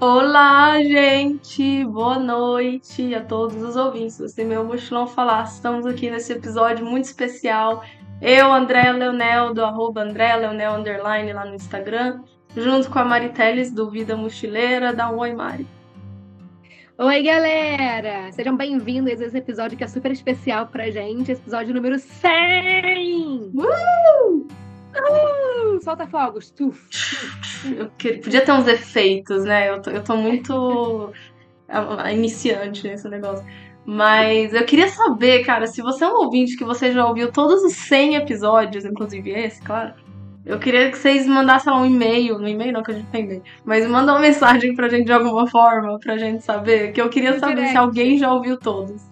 Olá, gente! Boa noite a todos os ouvintes do meu mochilão falar. Estamos aqui nesse episódio muito especial. Eu, André Leonel, do arroba André Leonel Underline lá no Instagram, junto com a Mari Teles, do Vida Mochileira. Dá um oi, Mari. Oi, galera! Sejam bem-vindos a esse episódio que é super especial pra gente, episódio número 100! Uh! Uh! Solta fogos! Tuf, Eu podia ter uns efeitos, né? Eu tô, eu tô muito iniciante nesse negócio. Mas eu queria saber, cara, se você é um ouvinte que você já ouviu todos os 100 episódios, inclusive esse, claro, eu queria que vocês mandassem um e-mail, no e-mail não que a gente tem e-mail, mas manda uma mensagem pra gente de alguma forma, pra gente saber, que eu queria saber direct. se alguém já ouviu todos.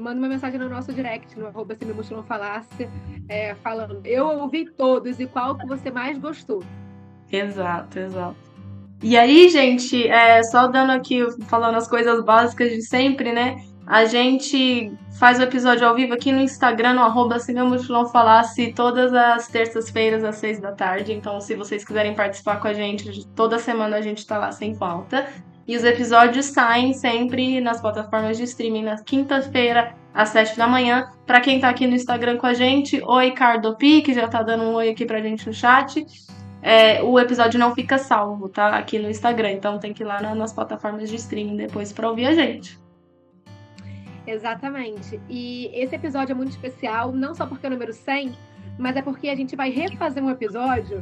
Manda uma mensagem no nosso direct, no arroba se me mostrou é, falando, eu ouvi todos e qual que você mais gostou. Exato, exato. E aí, gente, é, só dando aqui, falando as coisas básicas de sempre, né? A gente faz o episódio ao vivo aqui no Instagram, no arroba se meu mochilão falasse, todas as terças-feiras às seis da tarde. Então, se vocês quiserem participar com a gente, toda semana a gente tá lá sem falta. E os episódios saem sempre nas plataformas de streaming na quinta-feira, às sete da manhã. Para quem tá aqui no Instagram com a gente, oi Cardopi, que já tá dando um oi aqui pra gente no chat. É, o episódio não fica salvo, tá? Aqui no Instagram. Então tem que ir lá nas plataformas de streaming depois para ouvir a gente. Exatamente. E esse episódio é muito especial, não só porque é o número 100, mas é porque a gente vai refazer um episódio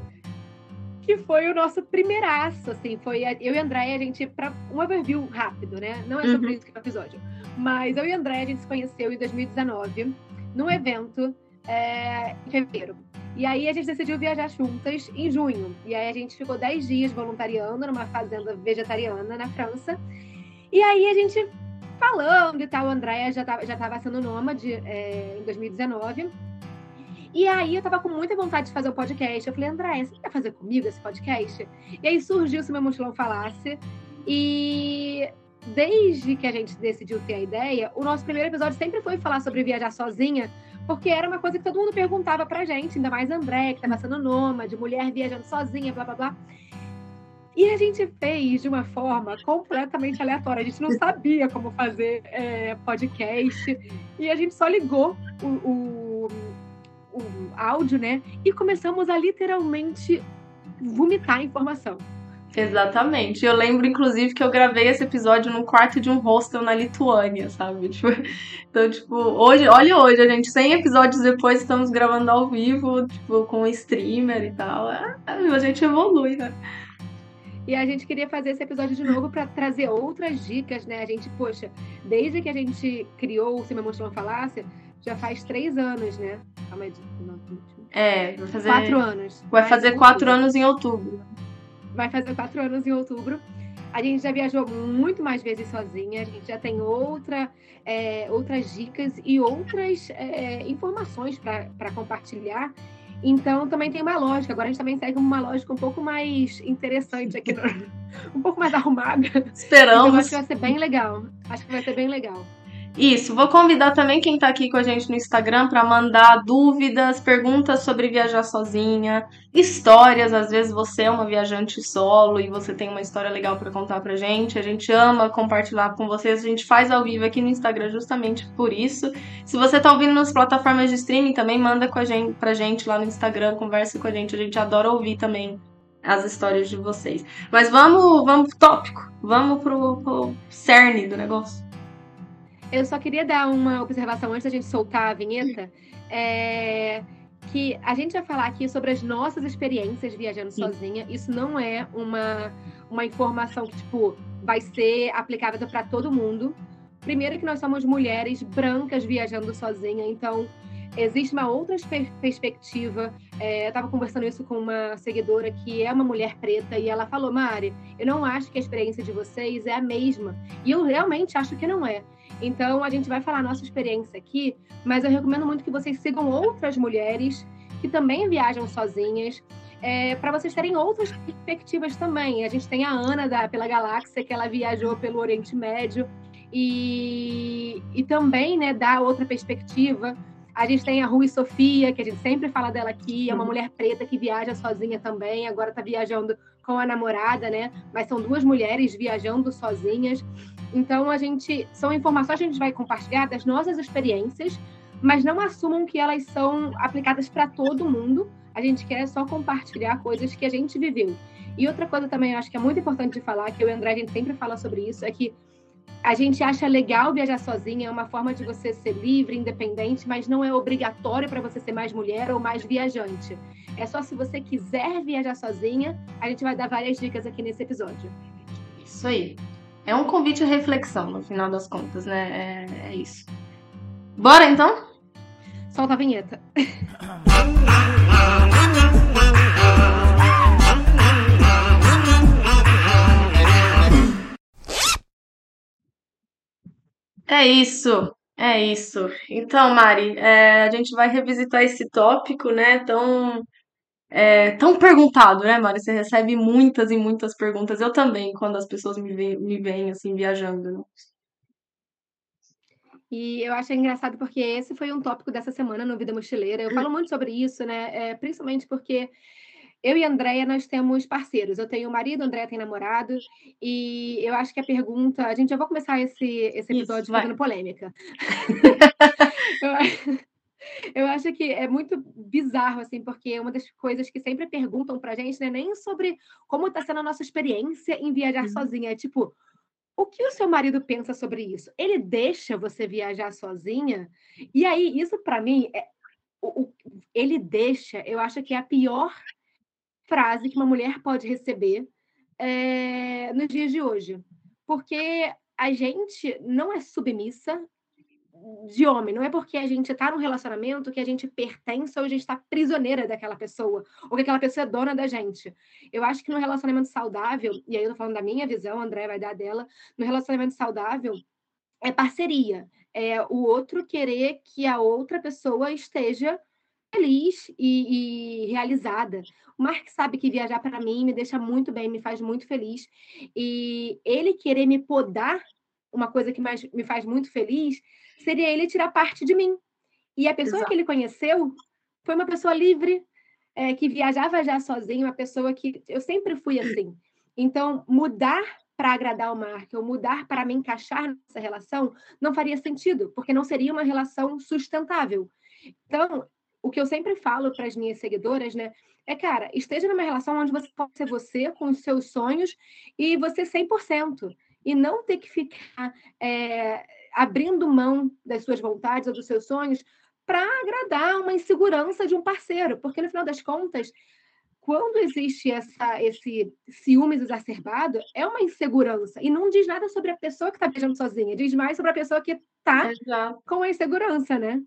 que foi o nosso primeiraço, assim, foi eu e a Andréia, a gente, para um overview rápido, né? Não é sobre uhum. isso que é o episódio, mas eu e a Andréia, a gente se conheceu em 2019, num evento é, em fevereiro. E aí a gente decidiu viajar juntas em junho. E aí a gente ficou 10 dias voluntariando numa fazenda vegetariana na França. E aí a gente falando e tal. A Andrea já estava já tava sendo nômade é, em 2019. E aí eu tava com muita vontade de fazer o um podcast. Eu falei, Andréia, você quer fazer comigo esse podcast? E aí surgiu se meu mochilão falasse. E desde que a gente decidiu ter a ideia, o nosso primeiro episódio sempre foi falar sobre viajar sozinha, porque era uma coisa que todo mundo perguntava pra gente, ainda mais André, que tava sendo nômade, mulher viajando sozinha, blá blá blá. E a gente fez de uma forma completamente aleatória. A gente não sabia como fazer é, podcast. E a gente só ligou o, o, o áudio, né? E começamos a literalmente vomitar informação. Exatamente. Eu lembro, inclusive, que eu gravei esse episódio no quarto de um hostel na Lituânia, sabe? Tipo, então, tipo, hoje, olha hoje, a gente, 100 episódios depois, estamos gravando ao vivo, tipo, com streamer e tal. É, a gente evolui, né? E a gente queria fazer esse episódio de novo para trazer outras dicas, né? A gente, poxa, desde que a gente criou o Se Me Mostrou Falácia, já faz três anos, né? Calma aí. É, vai fazer. Quatro anos. Vai fazer quatro anos em outubro. Vai fazer quatro anos em outubro. A gente já viajou muito mais vezes sozinha, a gente já tem outra, é, outras dicas e outras é, informações para compartilhar. Então também tem uma lógica. Agora a gente também segue uma lógica um pouco mais interessante aqui, no... um pouco mais arrumada. Esperamos. Então, acho que vai ser bem legal. Acho que vai ser bem legal. Isso, vou convidar também quem está aqui com a gente no Instagram para mandar dúvidas, perguntas sobre viajar sozinha, histórias. Às vezes você é uma viajante solo e você tem uma história legal para contar pra gente. A gente ama compartilhar com vocês. A gente faz ao vivo aqui no Instagram justamente por isso. Se você está ouvindo nas plataformas de streaming, também manda com a gente, pra gente lá no Instagram, conversa com a gente. A gente adora ouvir também as histórias de vocês. Mas vamos, vamos pro tópico. Vamos pro, pro cerne do negócio. Eu só queria dar uma observação antes da gente soltar a vinheta. É, que a gente vai falar aqui sobre as nossas experiências viajando Sim. sozinha. Isso não é uma, uma informação que, tipo, vai ser aplicável para todo mundo. Primeiro que nós somos mulheres brancas viajando sozinha, então existe uma outra perspectiva. É, eu estava conversando isso com uma seguidora que é uma mulher preta e ela falou, Mari, eu não acho que a experiência de vocês é a mesma. E eu realmente acho que não é. Então, a gente vai falar a nossa experiência aqui, mas eu recomendo muito que vocês sigam outras mulheres que também viajam sozinhas, é, para vocês terem outras perspectivas também. A gente tem a Ana da Pela Galáxia, que ela viajou pelo Oriente Médio, e, e também né, dá outra perspectiva. A gente tem a Rui Sofia, que a gente sempre fala dela aqui, é uma uhum. mulher preta que viaja sozinha também, agora está viajando com a namorada, né? Mas são duas mulheres viajando sozinhas. Então a gente são informações que a gente vai compartilhar das nossas experiências, mas não assumam que elas são aplicadas para todo mundo. A gente quer só compartilhar coisas que a gente viveu. E outra coisa também, eu acho que é muito importante de falar, que eu e o André a gente sempre fala sobre isso, é que a gente acha legal viajar sozinha, é uma forma de você ser livre, independente, mas não é obrigatório para você ser mais mulher ou mais viajante. É só se você quiser viajar sozinha, a gente vai dar várias dicas aqui nesse episódio. Isso aí. É um convite à reflexão, no final das contas, né? É, é isso. Bora então? Solta a vinheta. É isso, é isso. Então, Mari, é, a gente vai revisitar esse tópico, né? Tão, é, tão perguntado, né, Mari? Você recebe muitas e muitas perguntas. Eu também, quando as pessoas me veem, me veem assim, viajando, né? E eu acho engraçado porque esse foi um tópico dessa semana no Vida Mochileira. Eu falo muito sobre isso, né? É, principalmente porque eu e a Andrea, nós temos parceiros. Eu tenho marido, a Andrea tem namorado. E eu acho que a pergunta... A gente já vai começar esse, esse episódio Isso, fazendo polêmica. eu, eu acho que é muito bizarro, assim, porque uma das coisas que sempre perguntam pra gente não é nem sobre como está sendo a nossa experiência em viajar uhum. sozinha. É tipo, o que o seu marido pensa sobre isso? Ele deixa você viajar sozinha? E aí, isso para mim, é, o, o, ele deixa, eu acho que é a pior frase que uma mulher pode receber é, nos dias de hoje. Porque a gente não é submissa de homem, não é porque a gente está num relacionamento que a gente pertence ou a gente está prisioneira daquela pessoa, ou que aquela pessoa é dona da gente. Eu acho que no relacionamento saudável, e aí eu tô falando da minha visão, a André vai dar dela, no relacionamento saudável é parceria, é o outro querer que a outra pessoa esteja feliz e, e, realizada. O Mark sabe que viajar para mim me deixa muito bem, me faz muito feliz. E ele querer me podar, uma coisa que mais me faz muito feliz, seria ele tirar parte de mim. E a pessoa Exato. que ele conheceu foi uma pessoa livre, é, que viajava já sozinha, uma pessoa que eu sempre fui assim. Então, mudar para agradar o Mark ou mudar para me encaixar nessa relação não faria sentido, porque não seria uma relação sustentável. Então, o que eu sempre falo para as minhas seguidoras, né? É, cara, esteja numa relação onde você pode ser você com os seus sonhos e você 100%. E não ter que ficar é, abrindo mão das suas vontades ou dos seus sonhos para agradar uma insegurança de um parceiro. Porque, no final das contas, quando existe essa, esse ciúmes exacerbado, é uma insegurança. E não diz nada sobre a pessoa que está beijando sozinha, diz mais sobre a pessoa que está com a insegurança, né?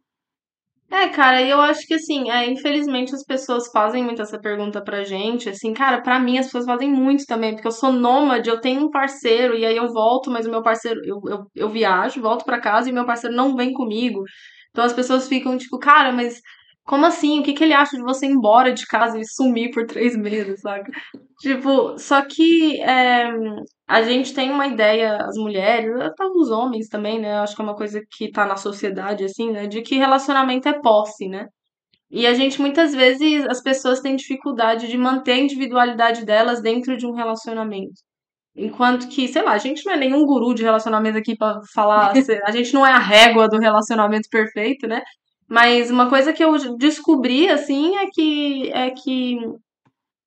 É, cara, eu acho que assim, é, infelizmente as pessoas fazem muito essa pergunta pra gente, assim, cara, pra mim as pessoas fazem muito também, porque eu sou nômade, eu tenho um parceiro, e aí eu volto, mas o meu parceiro, eu, eu, eu viajo, volto pra casa e meu parceiro não vem comigo. Então as pessoas ficam tipo, cara, mas como assim? O que, que ele acha de você ir embora de casa e sumir por três meses, sabe? Tipo, só que é, a gente tem uma ideia, as mulheres, até os homens também, né? Acho que é uma coisa que tá na sociedade, assim, né? De que relacionamento é posse, né? E a gente, muitas vezes, as pessoas têm dificuldade de manter a individualidade delas dentro de um relacionamento. Enquanto que, sei lá, a gente não é nenhum guru de relacionamento aqui para falar, a gente não é a régua do relacionamento perfeito, né? Mas uma coisa que eu descobri, assim, é que, é que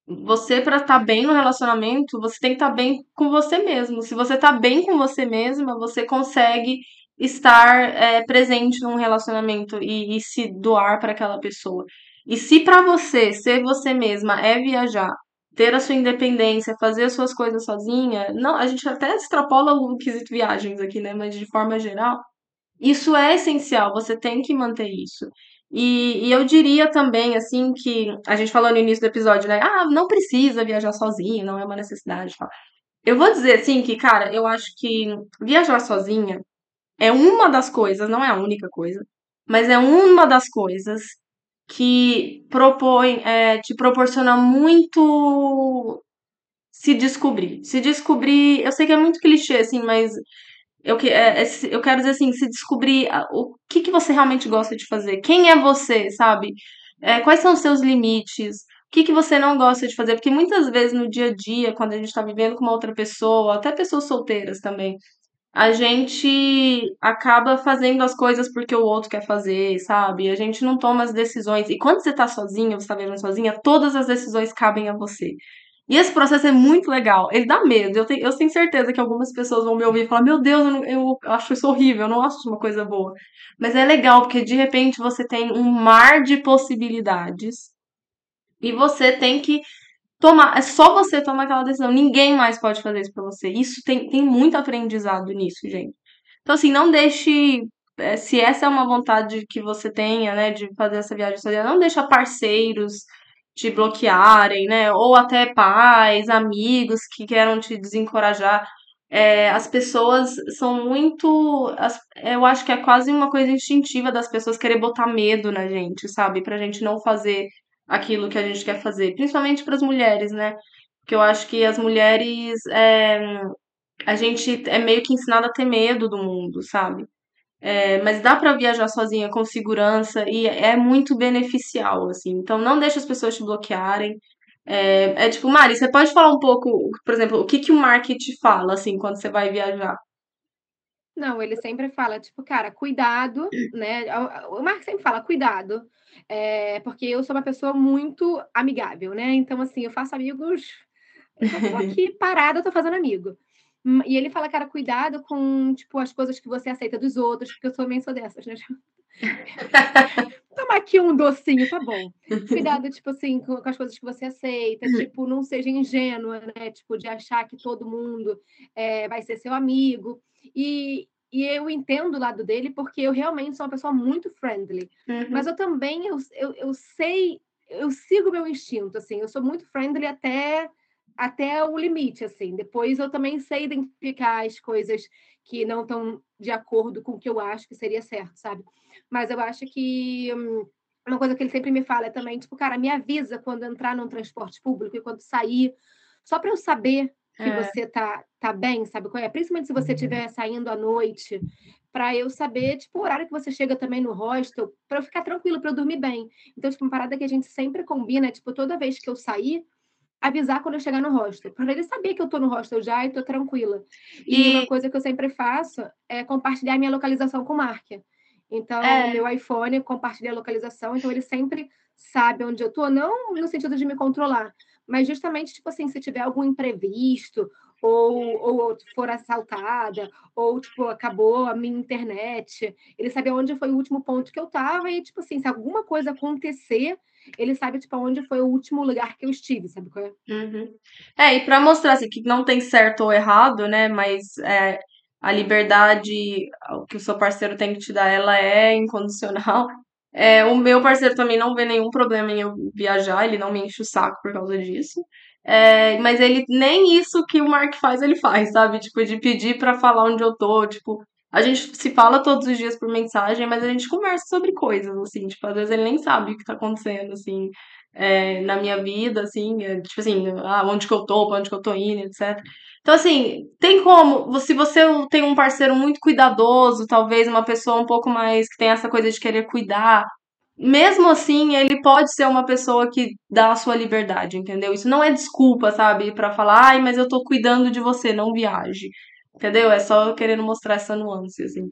você, para estar tá bem no relacionamento, você tem que estar tá bem com você mesmo. Se você tá bem com você mesma, você consegue estar é, presente num relacionamento e, e se doar para aquela pessoa. E se para você ser você mesma é viajar, ter a sua independência, fazer as suas coisas sozinha, não, a gente até extrapola o quesito viagens aqui, né? Mas de forma geral, isso é essencial, você tem que manter isso. E, e, eu diria também, assim, que a gente falou no início do episódio, né? Ah, não precisa viajar sozinha, não é uma necessidade. Eu vou dizer, assim, que, cara, eu acho que viajar sozinha é uma das coisas, não é a única coisa, mas é uma das coisas que propõe, é, te proporciona muito se descobrir. Se descobrir, eu sei que é muito clichê, assim, mas eu, que, é, é, eu quero dizer assim, se descobrir o que, que você realmente gosta de fazer. Quem é você, sabe? É, quais são os seus limites? O que, que você não gosta de fazer? Porque muitas vezes no dia a dia, quando a gente está vivendo com uma outra pessoa, até pessoas solteiras também, a gente acaba fazendo as coisas porque o outro quer fazer, sabe? A gente não toma as decisões. E quando você tá sozinha, você tá vivendo sozinha, todas as decisões cabem a você. E esse processo é muito legal. Ele dá medo. Eu tenho, eu tenho certeza que algumas pessoas vão me ouvir e falar: Meu Deus, eu, não, eu acho isso horrível, eu não acho uma coisa boa. Mas é legal, porque de repente você tem um mar de possibilidades e você tem que tomar. É só você tomar aquela decisão. Ninguém mais pode fazer isso pra você. Isso tem, tem muito aprendizado nisso, gente. Então, assim, não deixe. É, se essa é uma vontade que você tenha, né, de fazer essa viagem sozinha, não deixa parceiros te bloquearem, né? Ou até pais, amigos que queiram te desencorajar. É, as pessoas são muito. As, eu acho que é quase uma coisa instintiva das pessoas querer botar medo na gente, sabe? Pra gente não fazer aquilo que a gente quer fazer. Principalmente para as mulheres, né? Porque eu acho que as mulheres. É, a gente é meio que ensinado a ter medo do mundo, sabe? É, mas dá para viajar sozinha com segurança e é muito beneficial, assim. Então não deixa as pessoas te bloquearem. É, é tipo, Mari, você pode falar um pouco, por exemplo, o que, que o marketing fala, assim, quando você vai viajar? Não, ele sempre fala, tipo, cara, cuidado, né? O Mark sempre fala, cuidado, é, porque eu sou uma pessoa muito amigável, né? Então, assim, eu faço amigos, eu tô aqui parada, eu tô fazendo amigo. Hum, e ele fala, cara, cuidado com, tipo, as coisas que você aceita dos outros, porque eu também sou dessas, né? Toma aqui um docinho, tá bom. Cuidado, tipo assim, com, com, as coisas que você aceita. Uhum. Tipo, não seja ingênua, né? Tipo, de achar que todo mundo é, vai ser seu amigo. E, e eu entendo o lado dele, porque eu realmente sou uma pessoa muito friendly. Uhum. Mas eu também, eu, eu, eu sei, eu sigo meu instinto, assim. Eu sou muito friendly até até o limite, assim. Depois eu também sei identificar as coisas que não estão de acordo com o que eu acho que seria certo, sabe? Mas eu acho que hum, uma coisa que ele sempre me fala é também, tipo, cara, me avisa quando entrar num transporte público e quando sair, só para eu saber que é. você tá, tá bem, sabe qual é? Principalmente se você estiver saindo à noite, para eu saber, tipo, o horário que você chega também no hostel, para eu ficar tranquilo, para eu dormir bem. Então, tipo, uma parada que a gente sempre combina, tipo, toda vez que eu sair, avisar quando eu chegar no hostel, para ele saber que eu estou no hostel já e estou tranquila. E, e, uma coisa que eu sempre faço é compartilhar minha localização com o Mark. Então, é. meu iPhone compartilha a localização, então ele sempre sabe onde eu estou, não no sentido de me controlar, mas justamente, tipo assim, se tiver algum imprevisto, ou, ou for assaltada, ou, tipo, acabou a minha internet, ele sabe onde foi o último ponto que eu estava, e, tipo assim, se alguma coisa acontecer, ele sabe, tipo, onde foi o último lugar que eu estive, sabe qual é? Uhum. É, e para mostrar, assim, que não tem certo ou errado, né, mas é, a liberdade que o seu parceiro tem que te dar, ela é incondicional. É, o meu parceiro também não vê nenhum problema em eu viajar, ele não me enche o saco por causa disso. É, mas ele nem isso que o Mark faz, ele faz, sabe? Tipo, de pedir para falar onde eu tô, tipo, a gente se fala todos os dias por mensagem, mas a gente conversa sobre coisas, assim, tipo, às vezes ele nem sabe o que tá acontecendo, assim, é, na minha vida, assim, é, tipo assim, ah, onde que eu tô, pra onde que eu tô indo, etc. Então, assim, tem como, se você tem um parceiro muito cuidadoso, talvez uma pessoa um pouco mais que tem essa coisa de querer cuidar, mesmo assim, ele pode ser uma pessoa que dá a sua liberdade, entendeu? Isso não é desculpa, sabe, para falar, ai, mas eu tô cuidando de você, não viaje. Entendeu? É só querendo mostrar essa nuance, assim.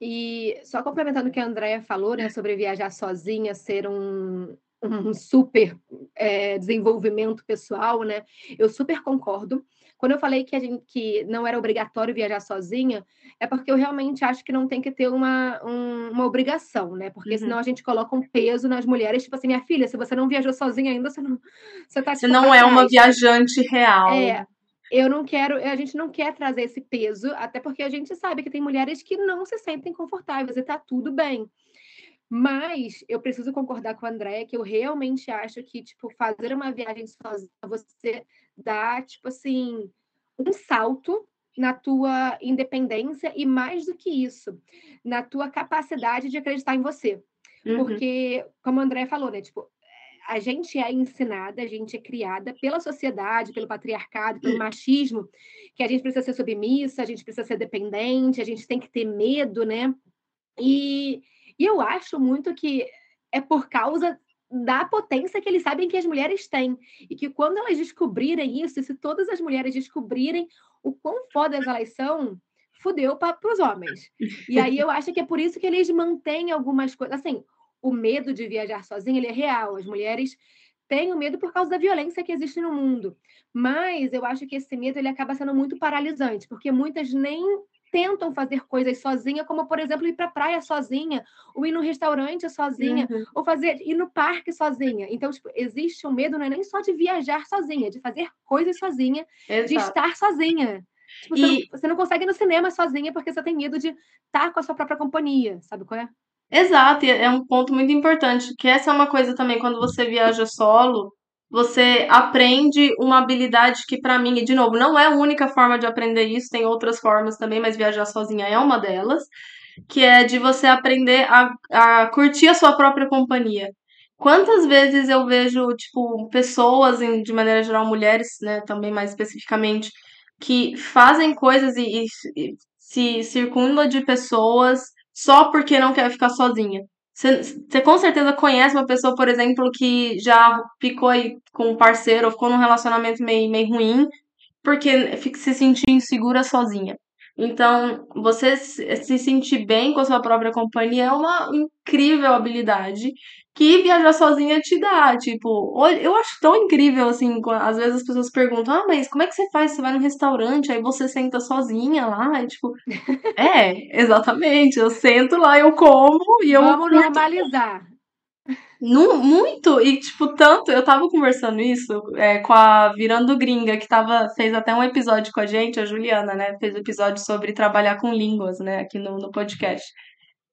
E só complementando o que a Andrea falou, né, sobre viajar sozinha ser um, um super é, desenvolvimento pessoal, né? Eu super concordo. Quando eu falei que, a gente, que não era obrigatório viajar sozinha, é porque eu realmente acho que não tem que ter uma, um, uma obrigação, né? Porque uhum. senão a gente coloca um peso nas mulheres, tipo assim, minha filha, se você não viajou sozinha ainda, você não. Você, tá, você tipo, não é uma viajante real. É, eu não quero, a gente não quer trazer esse peso, até porque a gente sabe que tem mulheres que não se sentem confortáveis e tá tudo bem. Mas eu preciso concordar com a Andréia que eu realmente acho que, tipo, fazer uma viagem sozinha, você dá, tipo assim, um salto na tua independência e mais do que isso, na tua capacidade de acreditar em você. Uhum. Porque, como a Andréia falou, né, tipo, a gente é ensinada, a gente é criada pela sociedade, pelo patriarcado, pelo machismo, que a gente precisa ser submissa, a gente precisa ser dependente, a gente tem que ter medo, né? E, e eu acho muito que é por causa da potência que eles sabem que as mulheres têm. E que quando elas descobrirem isso, e se todas as mulheres descobrirem o quão fodas elas são, fudeu para os homens. E aí eu acho que é por isso que eles mantêm algumas coisas. Assim, o medo de viajar sozinha ele é real. As mulheres têm o medo por causa da violência que existe no mundo. Mas eu acho que esse medo ele acaba sendo muito paralisante, porque muitas nem tentam fazer coisas sozinha, como por exemplo ir para a praia sozinha, ou ir no restaurante sozinha, uhum. ou fazer ir no parque sozinha. Então, tipo, existe um medo não é nem só de viajar sozinha, de fazer coisas sozinha, Exato. de estar sozinha. Tipo, e... você, não, você, não, consegue ir no cinema sozinha porque você tem medo de estar com a sua própria companhia, sabe qual é? Exato, e é um ponto muito importante, que essa é uma coisa também quando você viaja solo, você aprende uma habilidade que para mim, e de novo, não é a única forma de aprender isso, tem outras formas também, mas viajar sozinha é uma delas, que é de você aprender a, a curtir a sua própria companhia. Quantas vezes eu vejo, tipo, pessoas, de maneira geral, mulheres, né, também mais especificamente, que fazem coisas e, e, e se circunda de pessoas só porque não quer ficar sozinha. Você com certeza conhece uma pessoa, por exemplo, que já ficou aí com um parceiro ou ficou num relacionamento meio, meio ruim porque se sentiu insegura sozinha. Então, você se sentir bem com a sua própria companhia é uma incrível habilidade que viajar sozinha te dá. Tipo, eu acho tão incrível, assim, às vezes as pessoas perguntam, ah, mas como é que você faz? Você vai no restaurante, aí você senta sozinha lá, e tipo, é, exatamente, eu sento lá, eu como e eu. Vamos normalizar. muito, e tipo, tanto, eu tava conversando isso é, com a Virando Gringa, que tava, fez até um episódio com a gente, a Juliana, né, fez um episódio sobre trabalhar com línguas, né, aqui no, no podcast,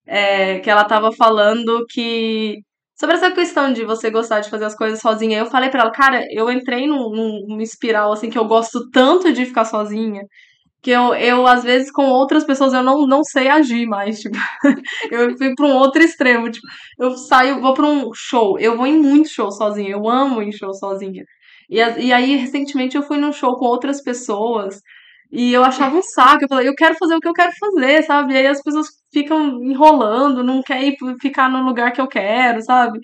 é, que ela tava falando que Sobre essa questão de você gostar de fazer as coisas sozinha, eu falei para ela, cara, eu entrei num, num, espiral assim que eu gosto tanto de ficar sozinha, que eu, eu às vezes com outras pessoas eu não, não sei agir mais, tipo, eu fui para um outro extremo, tipo, eu saio, vou para um show, eu vou em muito show sozinha, eu amo ir em show sozinha. E, e aí recentemente eu fui num show com outras pessoas e eu achava um saco. Eu falei, eu quero fazer o que eu quero fazer, sabe? E aí as pessoas ficam enrolando, não querem ficar no lugar que eu quero, sabe?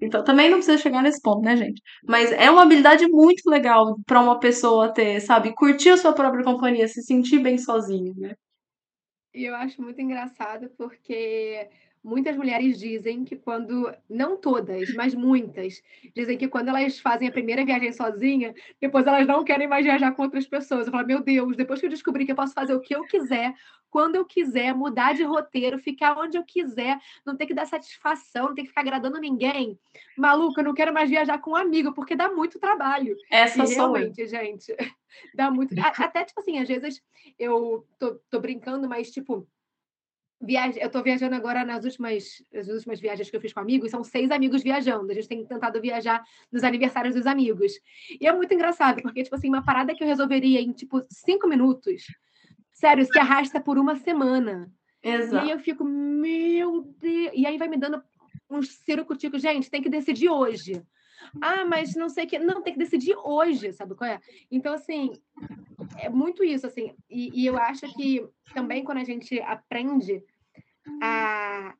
Então também não precisa chegar nesse ponto, né, gente? Mas é uma habilidade muito legal para uma pessoa ter, sabe? Curtir a sua própria companhia, se sentir bem sozinha, né? E eu acho muito engraçado porque Muitas mulheres dizem que quando, não todas, mas muitas, dizem que quando elas fazem a primeira viagem sozinha, depois elas não querem mais viajar com outras pessoas. Eu falo, meu Deus, depois que eu descobri que eu posso fazer o que eu quiser, quando eu quiser, mudar de roteiro, ficar onde eu quiser, não ter que dar satisfação, não ter que ficar agradando ninguém. Maluca, eu não quero mais viajar com um amigo, porque dá muito trabalho. Essa e realmente, gente, dá muito. Até, tipo assim, às vezes eu tô, tô brincando, mas, tipo Viaje... Eu estou viajando agora nas últimas, as últimas viagens que eu fiz com amigos, são seis amigos viajando. A gente tem tentado viajar nos aniversários dos amigos. E é muito engraçado, porque, tipo assim, uma parada que eu resolveria em, tipo, cinco minutos, sério, se arrasta por uma semana. Exato. E aí eu fico, meu Deus. E aí vai me dando uns circuitos, gente, tem que decidir hoje. Ah, mas não sei o que. Não, tem que decidir hoje, sabe qual é? Então, assim, é muito isso, assim. E, e eu acho que também quando a gente aprende a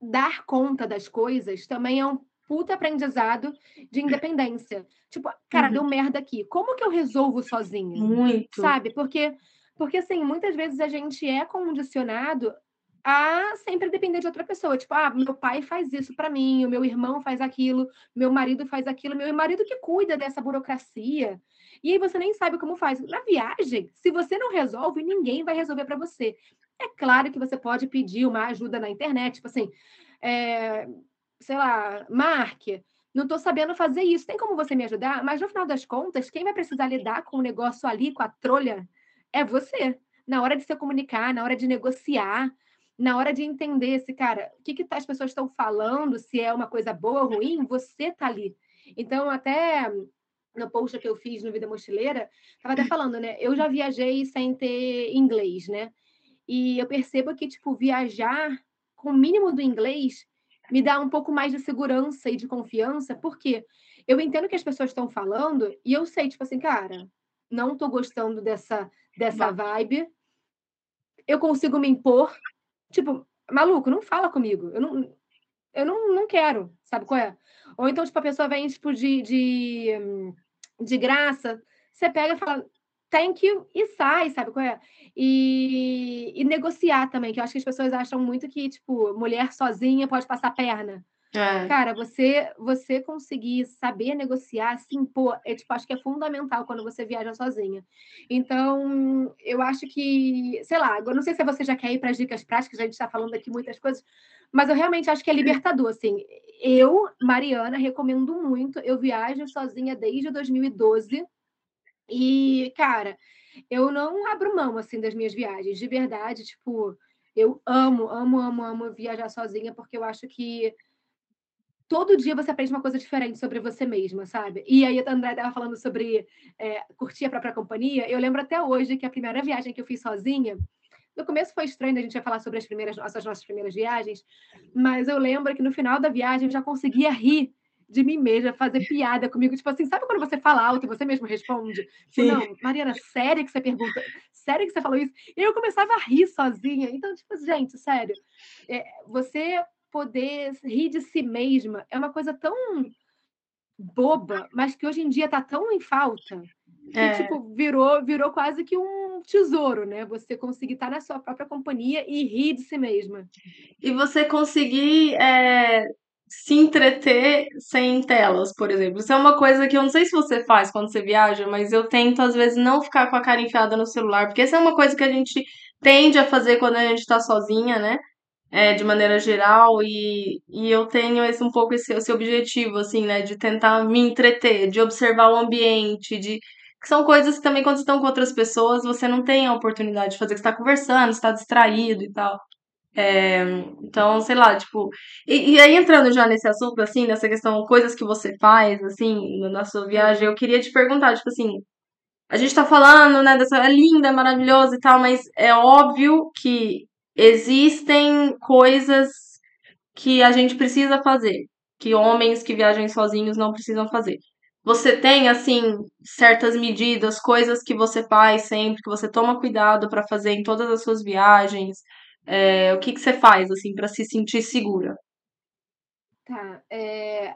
dar conta das coisas também é um puta aprendizado de independência. Tipo, cara, uhum. deu merda aqui. Como que eu resolvo sozinha? Muito. Sabe? Porque, porque assim, muitas vezes a gente é condicionado a sempre depender de outra pessoa. Tipo, ah, meu pai faz isso para mim, o meu irmão faz aquilo, meu marido faz aquilo, meu marido que cuida dessa burocracia. E aí você nem sabe como faz. Na viagem, se você não resolve, ninguém vai resolver para você. É claro que você pode pedir uma ajuda na internet, tipo assim, é, sei lá, Mark, não estou sabendo fazer isso, tem como você me ajudar? Mas no final das contas, quem vai precisar lidar com o negócio ali, com a trolha, é você. Na hora de se comunicar, na hora de negociar, na hora de entender se, cara, o que, que as pessoas estão falando, se é uma coisa boa ou ruim, você tá ali. Então, até no post que eu fiz no Vida Mochileira, estava até falando, né? Eu já viajei sem ter inglês, né? E eu percebo que, tipo, viajar com o mínimo do inglês me dá um pouco mais de segurança e de confiança, porque eu entendo que as pessoas estão falando e eu sei, tipo assim, cara, não tô gostando dessa, dessa vibe, eu consigo me impor. Tipo, maluco, não fala comigo. Eu não, eu não, não quero, sabe qual é? Ou então, tipo, a pessoa vem, tipo, de, de, de graça, você pega e fala, thank you, e sai, sabe qual é? E, e negociar também, que eu acho que as pessoas acham muito que, tipo, mulher sozinha pode passar perna. É. Cara, você você conseguir saber negociar, se impor, é, tipo, acho que é fundamental quando você viaja sozinha. Então, eu acho que, sei lá, eu não sei se você já quer ir para as dicas práticas, a gente está falando aqui muitas coisas, mas eu realmente acho que é libertador, assim. Eu, Mariana, recomendo muito. Eu viajo sozinha desde 2012. E, cara, eu não abro mão, assim, das minhas viagens. De verdade, tipo, eu amo, amo, amo, amo viajar sozinha, porque eu acho que todo dia você aprende uma coisa diferente sobre você mesma, sabe? E aí a André estava falando sobre é, curtir a própria companhia. Eu lembro até hoje que a primeira viagem que eu fiz sozinha, no começo foi estranho, a gente ia falar sobre as primeiras, as nossas primeiras viagens, mas eu lembro que no final da viagem eu já conseguia rir de mim mesma, fazer piada comigo, tipo assim, sabe quando você fala alto e você mesmo responde? Tipo, Sim. Não, Mariana, sério que você pergunta? Sério que você falou isso? E eu começava a rir sozinha. Então, tipo, gente, sério, é, você poder rir de si mesma é uma coisa tão boba, mas que hoje em dia está tão em falta que é. tipo virou virou quase que um tesouro, né? Você conseguir estar tá na sua própria companhia e rir de si mesma. E você conseguir é, se entreter sem telas, por exemplo. Isso é uma coisa que eu não sei se você faz quando você viaja, mas eu tento às vezes não ficar com a cara enfiada no celular, porque essa é uma coisa que a gente tende a fazer quando a gente está sozinha, né? é, de maneira geral, e, e eu tenho esse, um pouco esse, esse objetivo, assim, né, de tentar me entreter, de observar o ambiente, de que são coisas que também quando você está com outras pessoas, você não tem a oportunidade de fazer, que você está conversando, está distraído e tal. É, então, sei lá, tipo. E, e, aí, entrando já nesse assunto, assim, nessa questão, coisas que você faz, assim, na sua viagem, eu queria te perguntar, tipo assim. A gente tá falando, né, dessa. É linda, é maravilhosa e tal, mas é óbvio que existem coisas que a gente precisa fazer, que homens que viajam sozinhos não precisam fazer. Você tem, assim, certas medidas, coisas que você faz sempre, que você toma cuidado para fazer em todas as suas viagens? É, o que, que você faz, assim, para se sentir segura? Tá. É...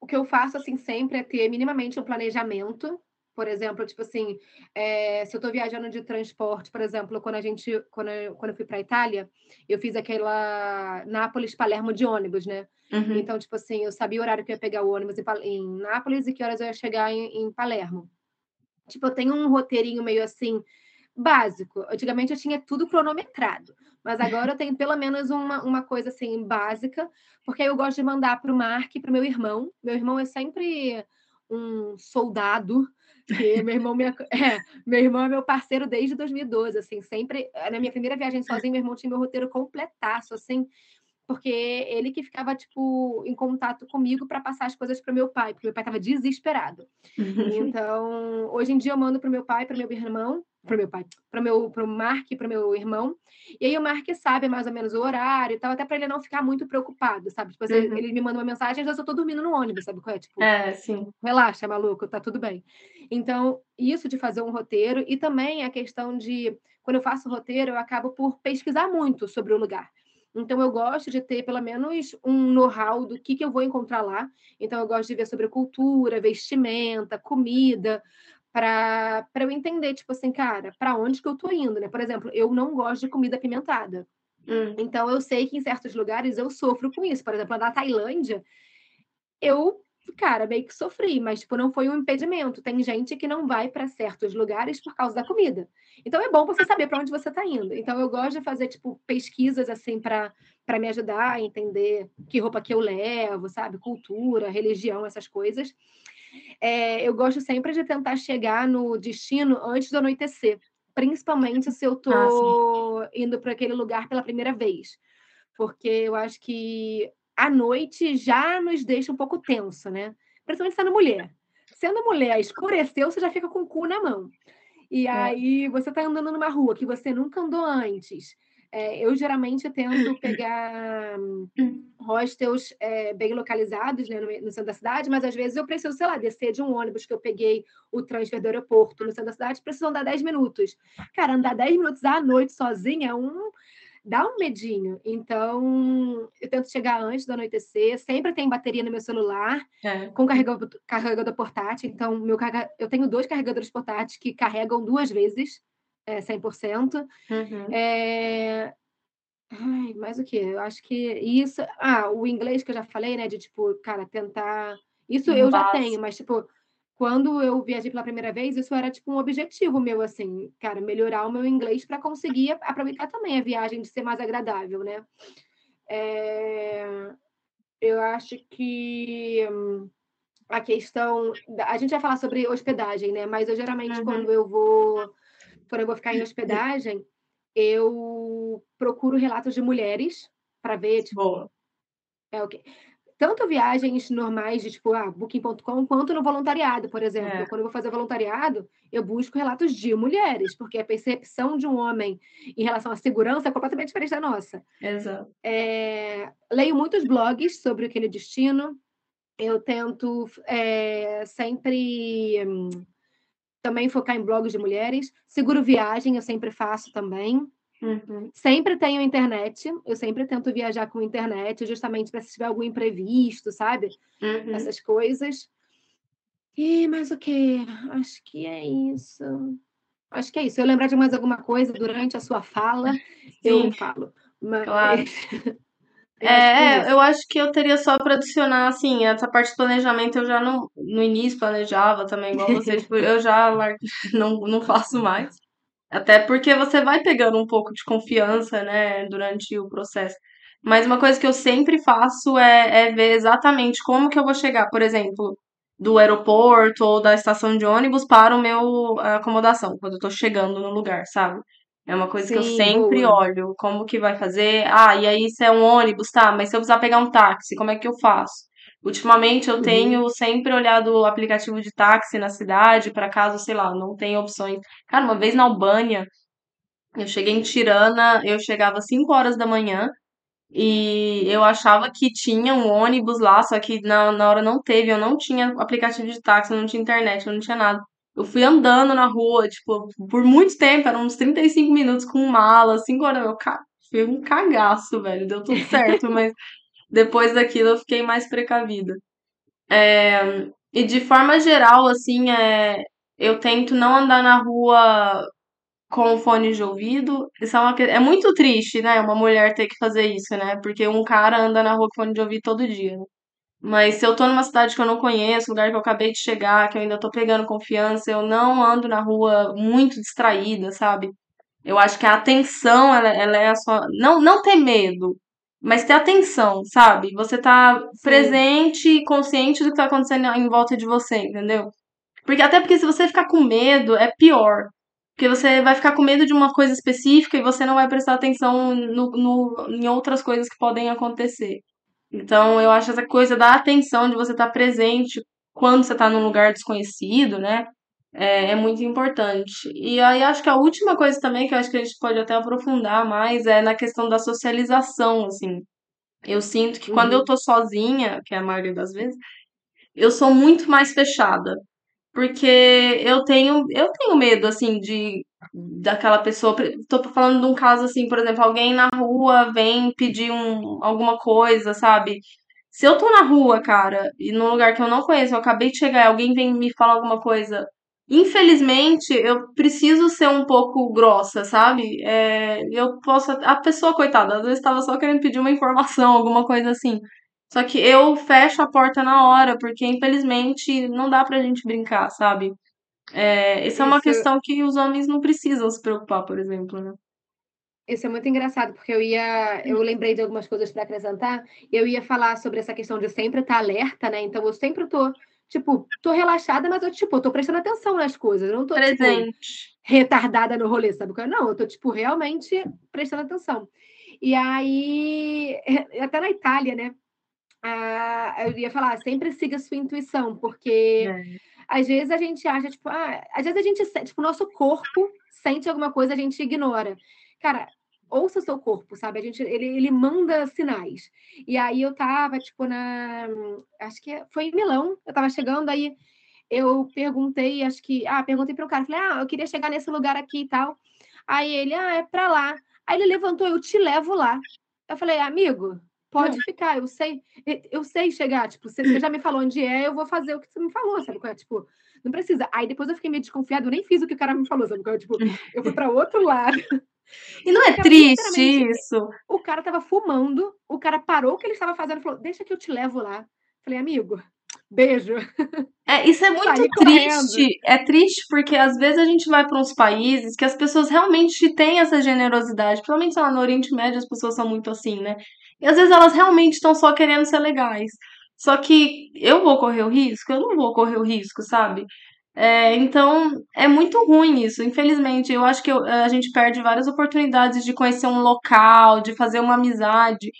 O que eu faço, assim, sempre é ter minimamente um planejamento por exemplo, tipo assim, é, se eu estou viajando de transporte, por exemplo, quando a gente, quando eu, quando eu fui para Itália, eu fiz aquela Nápoles-Palermo de ônibus, né? Uhum. Então, tipo assim, eu sabia o horário que eu ia pegar o ônibus em, em Nápoles e que horas eu ia chegar em, em Palermo. Tipo, eu tenho um roteirinho meio assim, básico. Antigamente eu tinha tudo cronometrado, mas agora eu tenho pelo menos uma, uma coisa assim básica, porque eu gosto de mandar para o Mark e para o meu irmão. Meu irmão é sempre um soldado meu irmão, minha, é, meu irmão é meu parceiro desde 2012, assim, sempre, na minha primeira viagem sozinho, meu irmão tinha meu roteiro completaço, assim, porque ele que ficava, tipo, em contato comigo para passar as coisas para meu pai, porque meu pai estava desesperado. Então, hoje em dia eu mando para meu pai, para meu irmão, para meu pai, para meu pro Mark, para meu irmão. E aí o Mark sabe mais ou menos o horário e tal, até para ele não ficar muito preocupado, sabe? Tipo, uhum. ele me manda uma mensagem, às vezes eu tô dormindo no ônibus, sabe qual é? Tipo, é, sim. Relaxa, maluco, tá tudo bem. Então, isso de fazer um roteiro e também a questão de quando eu faço roteiro, eu acabo por pesquisar muito sobre o lugar. Então, eu gosto de ter pelo menos um know-how do que, que eu vou encontrar lá. Então, eu gosto de ver sobre cultura, vestimenta, comida, para eu entender, tipo assim, cara, para onde que eu tô indo, né? Por exemplo, eu não gosto de comida apimentada. Hum. Então, eu sei que em certos lugares eu sofro com isso. Por exemplo, na Tailândia, eu, cara, meio que sofri, mas, tipo, não foi um impedimento. Tem gente que não vai para certos lugares por causa da comida. Então, é bom você saber para onde você está indo. Então, eu gosto de fazer, tipo, pesquisas, assim, para me ajudar a entender que roupa que eu levo, sabe? Cultura, religião, essas coisas é, eu gosto sempre de tentar chegar no destino antes do anoitecer, principalmente se eu estou ah, indo para aquele lugar pela primeira vez, porque eu acho que a noite já nos deixa um pouco tenso, né? Principalmente sendo mulher. Sendo mulher, escureceu, você já fica com o cu na mão. E é. aí você está andando numa rua que você nunca andou antes. É, eu geralmente tento pegar hostels é, bem localizados né, no, no, centro da cidade, mas às vezes eu preciso, sei lá, descer de um ônibus que eu peguei o transfer do aeroporto no centro da cidade, preciso andar 10 minutos. Cara, andar 10 minutos à noite sozinha é um dá um medinho. Então, eu tento chegar antes do anoitecer. Sempre tem bateria no meu celular, é. com carregador, carregador portátil. Então, meu carga... eu tenho dois carregadores portáteis que carregam duas vezes, é, 100%. Uhum. É... Ai, mais o que? Eu acho que isso. Ah, o inglês que eu já falei, né? De tipo, cara, tentar. Isso eu já tenho, mas tipo, quando eu viajei pela primeira vez, isso era tipo um objetivo meu, assim, cara, melhorar o meu inglês para conseguir aproveitar também a viagem de ser mais agradável, né? É... Eu acho que a questão. A gente vai falar sobre hospedagem, né? Mas eu geralmente, uhum. quando eu vou. Quando eu vou ficar em hospedagem, eu procuro relatos de mulheres para ver, tipo. Boa. É o okay. quê? tanto viagens normais de tipo ah, booking.com quanto no voluntariado, por exemplo. É. Quando eu vou fazer voluntariado, eu busco relatos de mulheres, porque a percepção de um homem em relação à segurança é completamente diferente da nossa. Exato. É, leio muitos blogs sobre aquele destino. Eu tento é, sempre também focar em blogs de mulheres. Seguro viagem, eu sempre faço também. Uhum. Sempre tenho internet, eu sempre tento viajar com internet, justamente para se tiver algum imprevisto, sabe? Uhum. Essas coisas. E mais o que? Acho que é isso. Acho que é isso. Se eu lembrar de mais alguma coisa durante a sua fala, Sim. eu falo. Mas... Claro. Eu é, acho é eu acho que eu teria só para adicionar, assim, essa parte de planejamento eu já não, no início planejava também, igual você, tipo, eu já não, não faço mais. Até porque você vai pegando um pouco de confiança, né, durante o processo. Mas uma coisa que eu sempre faço é, é ver exatamente como que eu vou chegar, por exemplo, do aeroporto ou da estação de ônibus para o meu acomodação, quando eu tô chegando no lugar, sabe? É uma coisa Sim, que eu sempre boa. olho, como que vai fazer. Ah, e aí se é um ônibus, tá, mas se eu precisar pegar um táxi, como é que eu faço? Ultimamente eu uhum. tenho sempre olhado o aplicativo de táxi na cidade, para caso, sei lá, não tenha opções. Cara, uma vez na Albânia, eu cheguei em Tirana, eu chegava às 5 horas da manhã e eu achava que tinha um ônibus lá, só que na, na hora não teve, eu não tinha aplicativo de táxi, não tinha internet, não tinha nada. Eu fui andando na rua, tipo, por muito tempo, eram uns 35 minutos com mala, 5 horas, eu ca... fui um cagaço, velho, deu tudo certo, mas depois daquilo eu fiquei mais precavida. É, e de forma geral, assim, é, eu tento não andar na rua com fone de ouvido. Isso é, uma, é muito triste, né? Uma mulher ter que fazer isso, né? Porque um cara anda na rua com fone de ouvido todo dia. Né? Mas se eu tô numa cidade que eu não conheço, lugar que eu acabei de chegar, que eu ainda tô pegando confiança, eu não ando na rua muito distraída, sabe? Eu acho que a atenção, ela, ela é a sua. Não, não ter medo, mas ter atenção, sabe? Você tá Sim. presente e consciente do que tá acontecendo em volta de você, entendeu? Porque até porque se você ficar com medo, é pior. Porque você vai ficar com medo de uma coisa específica e você não vai prestar atenção no, no, em outras coisas que podem acontecer. Então, eu acho essa coisa da atenção, de você estar tá presente quando você está num lugar desconhecido, né? é, é, muito importante. E aí acho que a última coisa também que eu acho que a gente pode até aprofundar mais é na questão da socialização, assim. Eu sinto que uhum. quando eu uhum. tô sozinha, que é a maioria das vezes, eu sou muito mais fechada. Porque eu tenho, eu tenho medo, assim, de daquela pessoa. Tô falando de um caso assim, por exemplo, alguém na rua vem pedir um, alguma coisa, sabe? Se eu tô na rua, cara, e num lugar que eu não conheço, eu acabei de chegar e alguém vem me falar alguma coisa Infelizmente, eu preciso ser um pouco grossa, sabe? É, eu posso. A pessoa, coitada, às vezes estava só querendo pedir uma informação, alguma coisa assim. Só que eu fecho a porta na hora, porque infelizmente não dá pra gente brincar, sabe? É, essa é uma questão que os homens não precisam se preocupar, por exemplo, né? Isso é muito engraçado, porque eu ia, eu lembrei de algumas coisas para acrescentar. Eu ia falar sobre essa questão de sempre estar alerta, né? Então eu sempre estou tipo, tô relaxada, mas eu, tipo, tô prestando atenção nas coisas. Eu não tô, tipo, Presente. tipo, retardada no rolê, sabe? Não, eu tô, tipo, realmente prestando atenção. E aí, até na Itália, né? Ah, eu ia falar, sempre siga sua intuição, porque é. Às vezes a gente acha, tipo, ah, às vezes a gente, tipo, o nosso corpo sente alguma coisa, a gente ignora. Cara, ouça o seu corpo, sabe? A gente, ele, ele manda sinais. E aí eu tava, tipo, na. Acho que foi em Milão, eu tava chegando, aí eu perguntei, acho que. Ah, perguntei para o cara, falei, ah, eu queria chegar nesse lugar aqui e tal. Aí ele, ah, é para lá. Aí ele levantou, eu te levo lá. Eu falei, amigo, pode ficar, eu sei, eu sei chegar, tipo, você, já me falou onde é, eu vou fazer o que você me falou, sabe? É? Tipo, não precisa. Aí depois eu fiquei meio desconfiado, eu nem fiz o que o cara me falou, sabe? É? Tipo, eu fui para outro lado. E não é cara, triste isso? O cara tava fumando, o cara parou o que ele estava fazendo e falou: Deixa que eu te levo lá. Falei, amigo, beijo. É, isso é muito triste. É triste porque às vezes a gente vai para uns países que as pessoas realmente têm essa generosidade. Principalmente lá no Oriente Médio as pessoas são muito assim, né? E às vezes elas realmente estão só querendo ser legais. Só que eu vou correr o risco? Eu não vou correr o risco, sabe? É, então, é muito ruim isso, infelizmente. Eu acho que eu, a gente perde várias oportunidades de conhecer um local, de fazer uma amizade.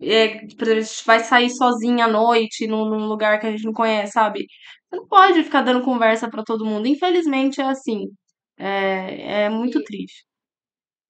É, por exemplo, a gente vai sair sozinha à noite num, num, lugar que a gente não conhece, sabe? Você não pode ficar dando conversa para todo mundo. Infelizmente é assim. É, é muito triste.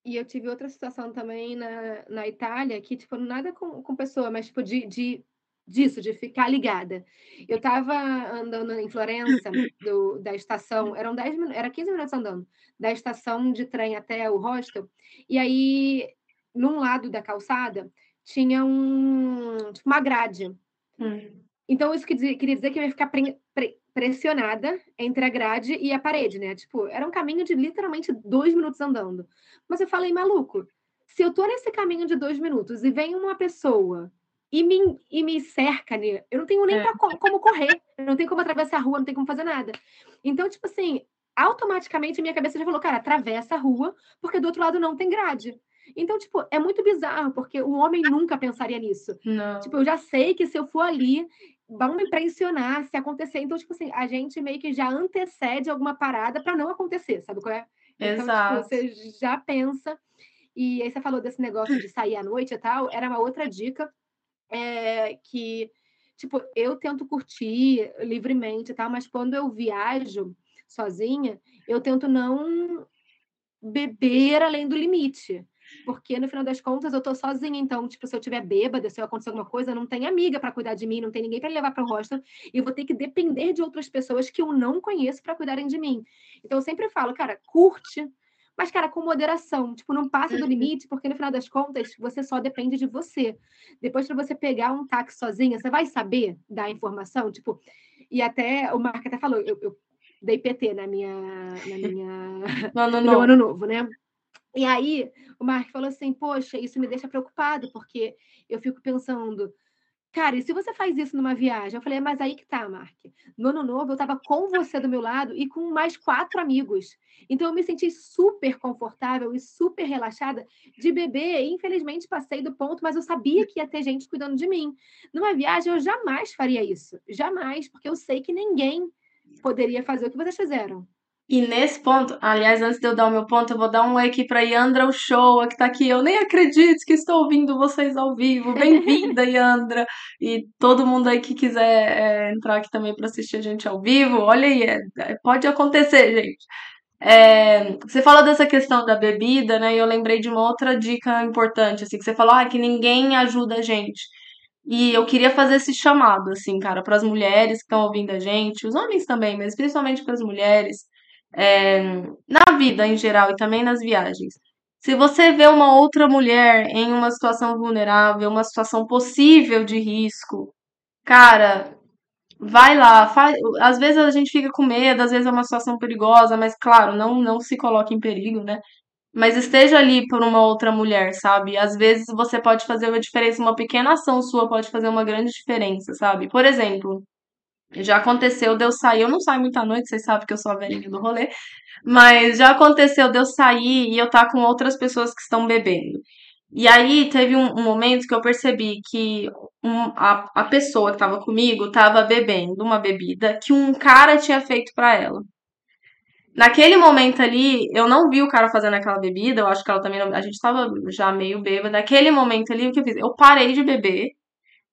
E eu tive outra situação também na, na Itália, que, tipo, nada com, com pessoa, mas, tipo, de, de disso, de ficar ligada. Eu estava andando em Florença, do, da estação, eram 10 minutos, era 15 minutos andando, da estação de trem até o hostel, e aí, num lado da calçada, tinha um, tipo, uma grade. Hum. Então, isso queria dizer que eu ia ficar pre, pre, pressionada entre a grade e a parede, né? Tipo, era um caminho de literalmente dois minutos andando. Mas eu falei, maluco, se eu tô nesse caminho de dois minutos e vem uma pessoa e me, e me cerca, né? Eu não tenho nem é. pra, como correr, eu não tenho como atravessar a rua, não tenho como fazer nada. Então, tipo assim, automaticamente minha cabeça já falou, cara, atravessa a rua, porque do outro lado não tem grade. Então, tipo, é muito bizarro, porque o homem nunca pensaria nisso. Não. Tipo, eu já sei que se eu for ali, vão me pressionar se acontecer. Então, tipo assim, a gente meio que já antecede alguma parada para não acontecer, sabe qual é? Então, tipo, Exato. Tipo, você já pensa. E aí você falou desse negócio de sair à noite e tal, era uma outra dica é, que, tipo, eu tento curtir livremente e tal, mas quando eu viajo sozinha, eu tento não beber além do limite. Porque no final das contas eu tô sozinha, então, tipo, se eu tiver bêbada, se eu acontecer alguma coisa, não tem amiga para cuidar de mim, não tem ninguém para levar para o hostel, e eu vou ter que depender de outras pessoas que eu não conheço para cuidarem de mim. Então eu sempre falo, cara, curte, mas, cara, com moderação. Tipo, não passa do uhum. limite, porque no final das contas, você só depende de você. Depois, para você pegar um táxi sozinha, você vai saber dar informação? Tipo, e até o Marco até falou, eu, eu dei PT na minha. Na minha no, no, no meu ano novo, né? E aí, o Mark falou assim: Poxa, isso me deixa preocupado, porque eu fico pensando, Cara, e se você faz isso numa viagem? Eu falei, mas aí que tá, Mark. No ano novo, eu tava com você do meu lado e com mais quatro amigos. Então, eu me senti super confortável e super relaxada de beber. Infelizmente, passei do ponto, mas eu sabia que ia ter gente cuidando de mim. Numa viagem, eu jamais faria isso. Jamais, porque eu sei que ninguém poderia fazer o que vocês fizeram. E nesse ponto, aliás, antes de eu dar o meu ponto, eu vou dar um oi aqui pra Yandra Uchoa, que tá aqui. Eu nem acredito que estou ouvindo vocês ao vivo. Bem-vinda, Yandra! E todo mundo aí que quiser é, entrar aqui também para assistir a gente ao vivo, olha aí, é, é, pode acontecer, gente. É, você fala dessa questão da bebida, né? E eu lembrei de uma outra dica importante, assim, que você falou ah, que ninguém ajuda a gente. E eu queria fazer esse chamado, assim, cara, para as mulheres que estão ouvindo a gente, os homens também, mas principalmente para as mulheres é, na vida em geral e também nas viagens. Se você vê uma outra mulher em uma situação vulnerável, uma situação possível de risco, cara, vai lá. Faz... Às vezes a gente fica com medo, às vezes é uma situação perigosa, mas claro, não, não se coloque em perigo, né? Mas esteja ali por uma outra mulher, sabe? Às vezes você pode fazer uma diferença, uma pequena ação sua pode fazer uma grande diferença, sabe? Por exemplo, já aconteceu de eu sair, eu não saio muita noite, vocês sabem que eu sou a velhinha do rolê, mas já aconteceu de eu sair e eu estar tá com outras pessoas que estão bebendo. E aí teve um, um momento que eu percebi que um, a, a pessoa que estava comigo estava bebendo uma bebida que um cara tinha feito para ela. Naquele momento ali, eu não vi o cara fazendo aquela bebida, eu acho que ela também não, a gente estava já meio bêbada. Naquele momento ali, o que eu fiz? Eu parei de beber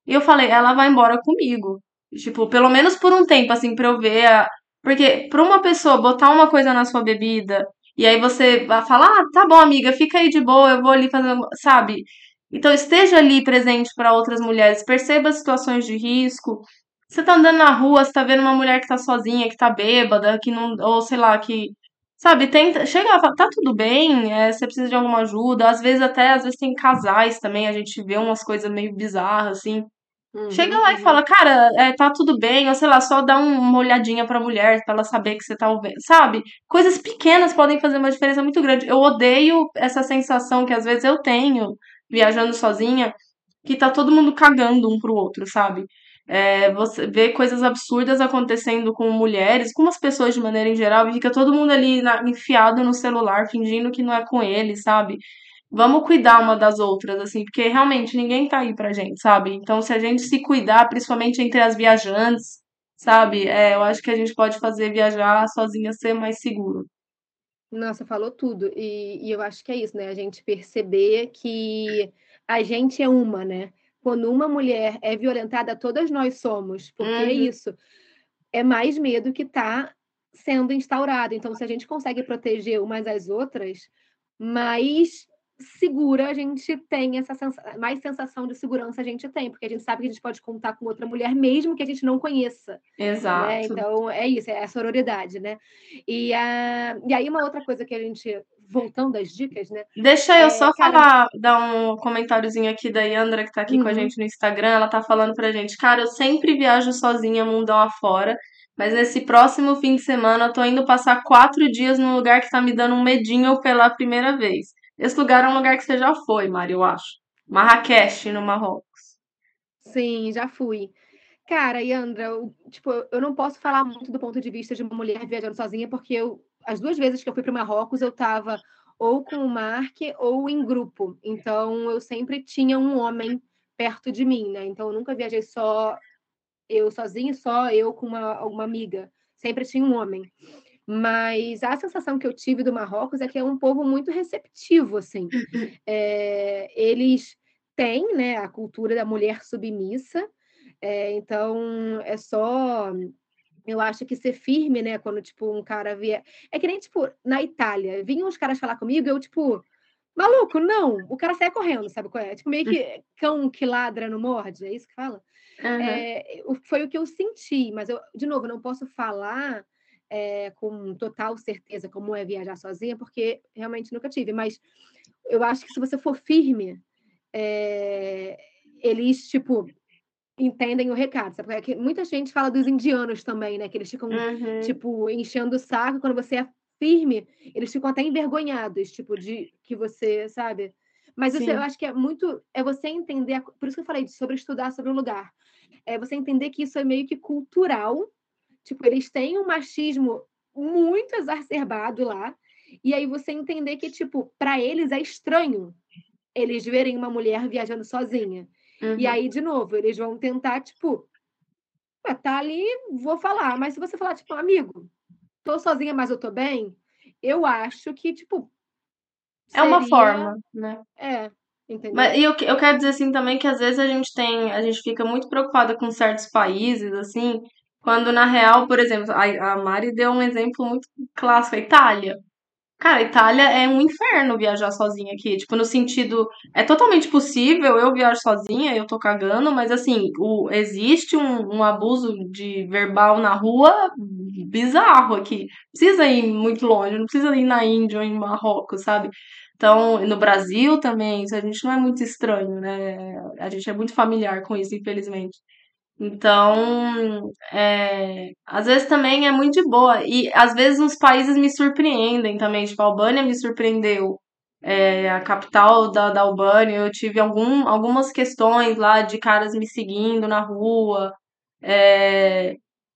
e eu falei, ela vai embora comigo. Tipo, pelo menos por um tempo, assim, pra eu ver. A... Porque pra uma pessoa botar uma coisa na sua bebida E aí você vai falar, ah, tá bom, amiga, fica aí de boa, eu vou ali fazer, sabe? Então esteja ali presente para outras mulheres, perceba situações de risco. Você tá andando na rua, você tá vendo uma mulher que tá sozinha, que tá bêbada, que não, ou sei lá, que Sabe, tenta, chega fala, tá tudo bem, é, você precisa de alguma ajuda. Às vezes até, às vezes tem casais também, a gente vê umas coisas meio bizarras, assim. Uhum, Chega lá e uhum. fala, cara, é, tá tudo bem, ou sei lá, só dá um- uma olhadinha pra mulher, pra ela saber que você tá ouvindo, sabe? Coisas pequenas podem fazer uma diferença muito grande. Eu odeio essa sensação que às vezes eu tenho, viajando sozinha, que tá todo mundo cagando um pro outro, sabe? É, você vê coisas absurdas acontecendo com mulheres, com as pessoas de maneira em geral, e fica todo mundo ali na- enfiado no celular, fingindo que não é com ele, sabe? Vamos cuidar uma das outras, assim, porque realmente ninguém tá aí pra gente, sabe? Então, se a gente se cuidar, principalmente entre as viajantes, sabe? É, eu acho que a gente pode fazer viajar sozinha ser mais seguro. Nossa, falou tudo. E, e eu acho que é isso, né? A gente perceber que a gente é uma, né? Quando uma mulher é violentada, todas nós somos, porque é Uhum, isso. É mais medo que está sendo instaurado. Então, se a gente consegue proteger umas às outras, mais segura a gente tem essa sensa... mais sensação de segurança a gente tem, porque a gente sabe que a gente pode contar com outra mulher, mesmo que a gente não conheça né? exato. Então é isso, é a sororidade, né? E, a, e aí uma outra coisa que a gente, voltando às dicas, né? Deixa eu É, só cara, falar, dar um comentáriozinho aqui da Yandra, que tá aqui com a uhum, gente no Instagram. Ela tá falando pra gente, cara, eu sempre viajo sozinha mundão afora, mas nesse próximo fim de semana eu tô indo passar quatro dias num lugar que tá me dando um medinho pela primeira vez. Esse lugar é um lugar que você já foi, Mari, eu acho. Marrakech, no Marrocos. sim, já fui. Cara, Yandra, eu, tipo, eu não posso falar muito do ponto de vista de uma mulher viajando sozinha, porque eu, as duas vezes que eu fui para o Marrocos, eu estava ou com o Mark ou em grupo. Então, eu sempre tinha um homem perto de mim, né? Então, eu nunca viajei só eu sozinha, só eu com uma, uma amiga. Sempre tinha um homem. Mas a sensação que eu tive do Marrocos é que é um povo muito receptivo, assim. É, eles têm, né, a cultura da mulher submissa, é, então é só eu acho que ser firme, né, quando, tipo, um cara vier é que nem, tipo, na Itália, vinham os caras falar comigo, eu, tipo: "Maluco, não", o cara saia correndo, sabe qual é? Tipo, meio que cão que ladra não morde, é isso que fala? Uhum. O foi o que eu senti, mas eu de novo, não posso falar, eh, com total certeza como é viajar sozinha, porque realmente nunca tive, mas eu acho que se você for firme, eh, eles, tipo, Entendem o recado, sabe, porque muita gente fala dos indianos também, né, que eles ficam, Uhum. tipo, enchendo o saco, quando você é firme, eles ficam até envergonhados, tipo, de que você sabe. Mas isso eu acho que é muito é você entender por isso que eu falei sobre estudar sobre o lugar. É você entender que isso é meio que cultural, tipo, eles têm um machismo muito exacerbado lá, e aí você entender que, tipo, para eles é estranho eles verem uma mulher viajando sozinha. E Uhum. aí, de novo, eles vão tentar, tipo, "Ué, tá ali, vou falar", mas se você falar, tipo: "Amigo, tô sozinha, mas eu tô bem", eu acho que, tipo, É uma seria forma, né? é, Mas e entendeu? eu, que- eu quero dizer assim também que às vezes a gente tem, a gente fica muito preocupada com certos países, assim, quando na real, por exemplo, a, a Mari deu um exemplo muito clássico, a Itália. Cara, a Itália é um inferno viajar sozinha aqui. Tipo, no sentido, é totalmente possível, eu viajo sozinha, eu tô cagando, mas assim, o, existe um, um abuso de verbal na rua bizarro aqui. Precisa ir muito longe, não precisa ir na Índia ou em Marrocos, sabe? Então, no Brasil também, isso a gente não é muito estranho, né? A gente é muito familiar com isso, infelizmente. Então, é, às vezes também é muito de boa. E às vezes os países me surpreendem também. Tipo, a Albânia me surpreendeu. É, a capital da, da Albânia, eu tive algum, algumas questões lá de caras me seguindo na rua. É,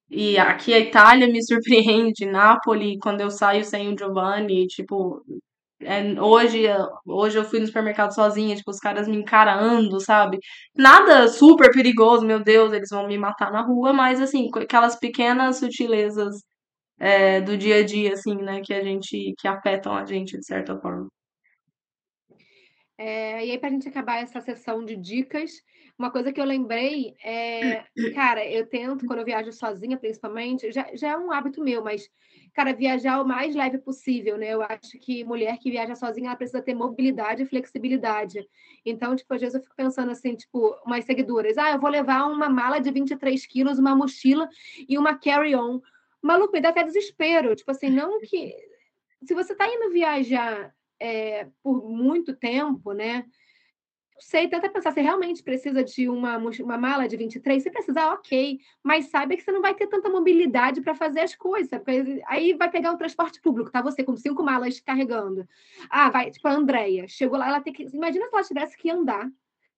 e aqui a Itália me surpreende, Nápoles, quando eu saio sem o Giovanni, tipo, hoje, hoje eu fui no supermercado sozinha, tipo, os caras me encarando, sabe? Nada super perigoso, meu Deus, eles vão me matar na rua, mas assim, aquelas pequenas sutilezas é, do dia a dia, assim, né, que a gente, que afetam a gente de certa forma. É, e aí, para a gente acabar essa sessão de dicas, uma coisa que eu lembrei é, cara, eu tento, quando eu viajo sozinha, principalmente, já, já é um hábito meu, mas, cara, viajar o mais leve possível, né? Eu acho que mulher que viaja sozinha, ela precisa ter mobilidade e flexibilidade. Então, tipo, às vezes eu fico pensando assim, tipo, umas seguidoras, ah, eu vou levar uma mala de 23 quilos, uma mochila e uma carry-on. Maluco, me dá até desespero. Tipo assim, não que. Se você está indo viajar é, por muito tempo, né? Sei, tenta pensar, você realmente precisa de uma, uma mala de 23? Se precisar, ok, mas saiba que você não vai ter tanta mobilidade para fazer as coisas, porque aí vai pegar o transporte público, tá? Você com cinco malas carregando. Ah, vai, tipo a Andrea, chegou lá, ela tem que. Imagina se ela tivesse que andar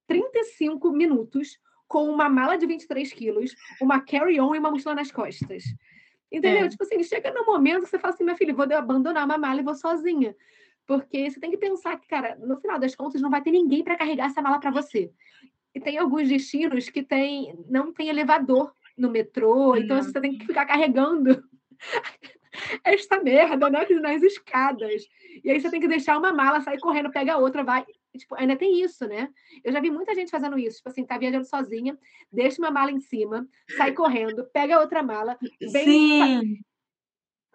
35 minutos com uma mala de 23 quilos, uma carry-on e uma mochila nas costas. Entendeu? É. Tipo assim, chega no momento que você fala assim, minha filha, vou abandonar uma mala e vou sozinha. Porque você tem que pensar que, cara, no final das contas, não vai ter ninguém para carregar essa mala para você. E tem alguns destinos que tem, não tem elevador no metrô, então você tem que ficar carregando esta merda né, nas escadas. E aí você tem que deixar uma mala, sair correndo, pega outra, vai. Tipo, ainda tem isso, né? Eu já vi muita gente fazendo isso. Tipo assim, tá viajando sozinha, deixa uma mala em cima, sai correndo, pega outra mala, vem. Sim.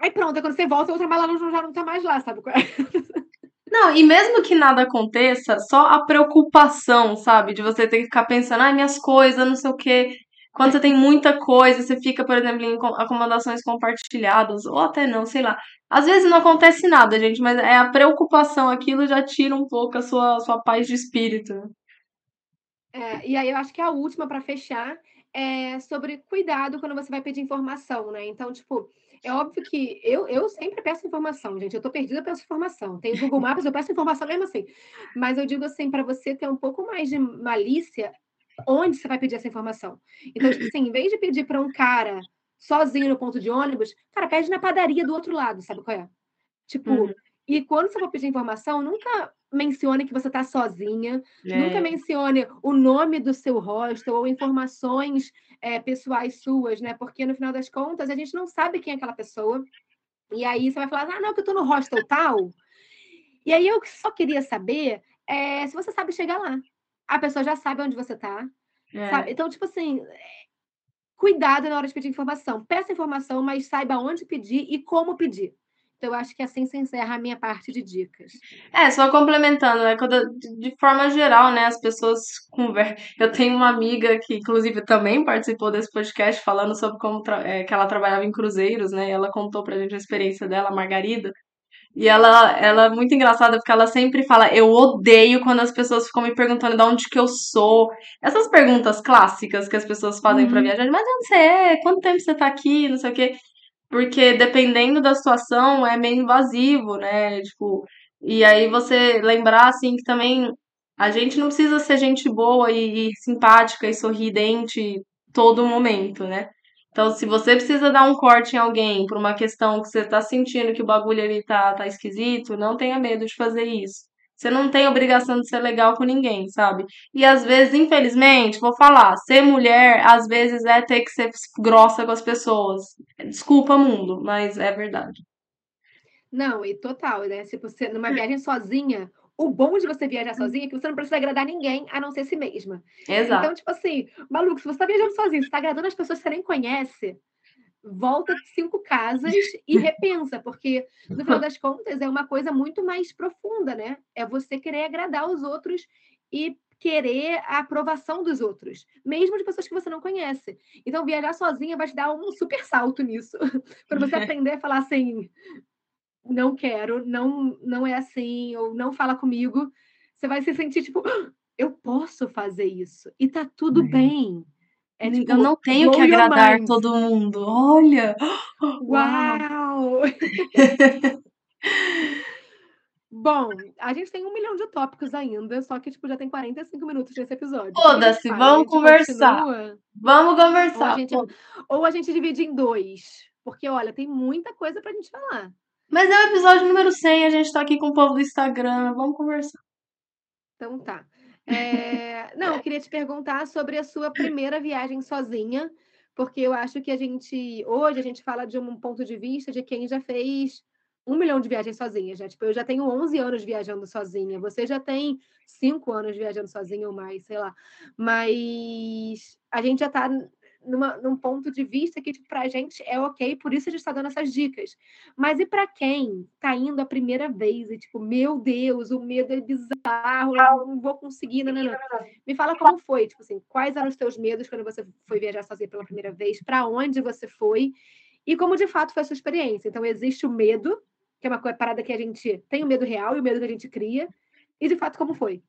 Aí pronto, quando você volta, a outra mala já não tá mais lá, sabe? Não, e mesmo que nada aconteça, só a preocupação, sabe? De você ter que ficar pensando, ai, minhas coisas, não sei o quê. Quando você tem muita coisa, você fica, por exemplo, em acomodações compartilhadas, ou até não, sei lá. Às vezes não acontece nada, gente, mas é a preocupação, aquilo já tira um pouco a sua, sua paz de espírito. É, e aí eu acho que a última para fechar é sobre cuidado quando você vai pedir informação, né? Então, tipo, é óbvio que eu, eu sempre peço informação, gente. Eu tô perdida, eu peço informação. Tem Google Maps, eu peço informação mesmo assim. Mas eu digo assim, para você ter um pouco mais de malícia, onde você vai pedir essa informação? Então, tipo assim, em vez de pedir para um cara sozinho no ponto de ônibus, cara, pede na padaria do outro lado, sabe qual é? Tipo, uhum. e quando você for pedir informação, nunca mencione que você está sozinha, é. nunca mencione o nome do seu hostel ou informações é, pessoais suas, né? Porque no final das contas a gente não sabe quem é aquela pessoa. E aí você vai falar, ah, não, que eu tô no hostel tal. E aí eu só queria saber é, se você sabe chegar lá. A pessoa já sabe onde você tá. É. Então, tipo assim, cuidado na hora de pedir informação. Peça informação, mas saiba onde pedir e como pedir. Então, eu acho que assim se encerra a minha parte de dicas. É, só complementando, né? Quando, de forma geral, né, as pessoas conversam. Eu tenho uma amiga que, inclusive, também participou desse podcast falando sobre como é, que ela trabalhava em cruzeiros, né? E ela contou pra gente a experiência dela, a Margarida. E ela, ela é muito engraçada porque ela sempre fala: Eu odeio quando as pessoas ficam me perguntando de onde que eu sou. Essas perguntas clássicas que as pessoas fazem uhum. para viajar: Mas onde você é? Quanto tempo você tá aqui? Não sei o quê porque dependendo da situação é meio invasivo, né? Tipo, e aí você lembrar assim que também a gente não precisa ser gente boa e, simpática e sorridente todo momento, né? Então, se você precisa dar um corte em alguém por uma questão que você tá sentindo que o bagulho ali tá, tá esquisito, não tenha medo de fazer isso. Você não tem obrigação de ser legal com ninguém, sabe? E às vezes, infelizmente, vou falar, ser mulher, às vezes é ter que ser grossa com as pessoas. Desculpa, mundo, mas é verdade. Não, e total, né? Se você numa viagem sozinha, o bom de você viajar sozinha é que você não precisa agradar ninguém, a não ser si mesma. Exato. Então, tipo assim, maluco, se você tá viajando sozinho, você tá agradando as pessoas que você nem conhece, volta cinco casas e repensa, porque no final das contas é uma coisa muito mais profunda, né? É você querer agradar os outros e querer a aprovação dos outros, mesmo de pessoas que você não conhece. Então, viajar sozinha vai te dar um super salto nisso, para você aprender a falar assim: não quero, não, não é assim, ou não fala comigo. Você vai se sentir tipo, ah, eu posso fazer isso, e tá tudo é. bem. É, tipo, eu não tenho que agradar todo mundo. Olha! Uau! Bom, a gente tem um milhão de tópicos ainda, só que tipo, já tem 45 minutos nesse episódio. Foda-se, vamos conversar. Continua, vamos conversar. Ou a, gente, ou a gente divide em dois. Porque, olha, tem muita coisa pra gente falar. Mas é o episódio número 100, a gente tá aqui com o povo do Instagram, vamos conversar. Então tá. É... Não, eu queria te perguntar sobre a sua primeira viagem sozinha, porque eu acho que a gente, hoje, a gente fala de um ponto de vista de quem já fez um milhão de viagens sozinha já. Tipo, eu já tenho 11 anos viajando sozinha. Você já tem cinco anos viajando sozinha ou mais, sei lá. Mas a gente já está numa, num ponto de vista que, tipo, pra gente é ok, por isso a gente está dando essas dicas. Mas e para quem tá indo a primeira vez e, tipo, meu Deus, o medo é bizarro, eu não vou conseguir, não, não, não. Me fala como foi, tipo assim, quais eram os teus medos quando você foi viajar sozinha pela primeira vez, para onde você foi e como de fato foi a sua experiência. Então, existe o medo, que é uma parada que a gente tem o medo real e o medo que a gente cria, e de fato como foi.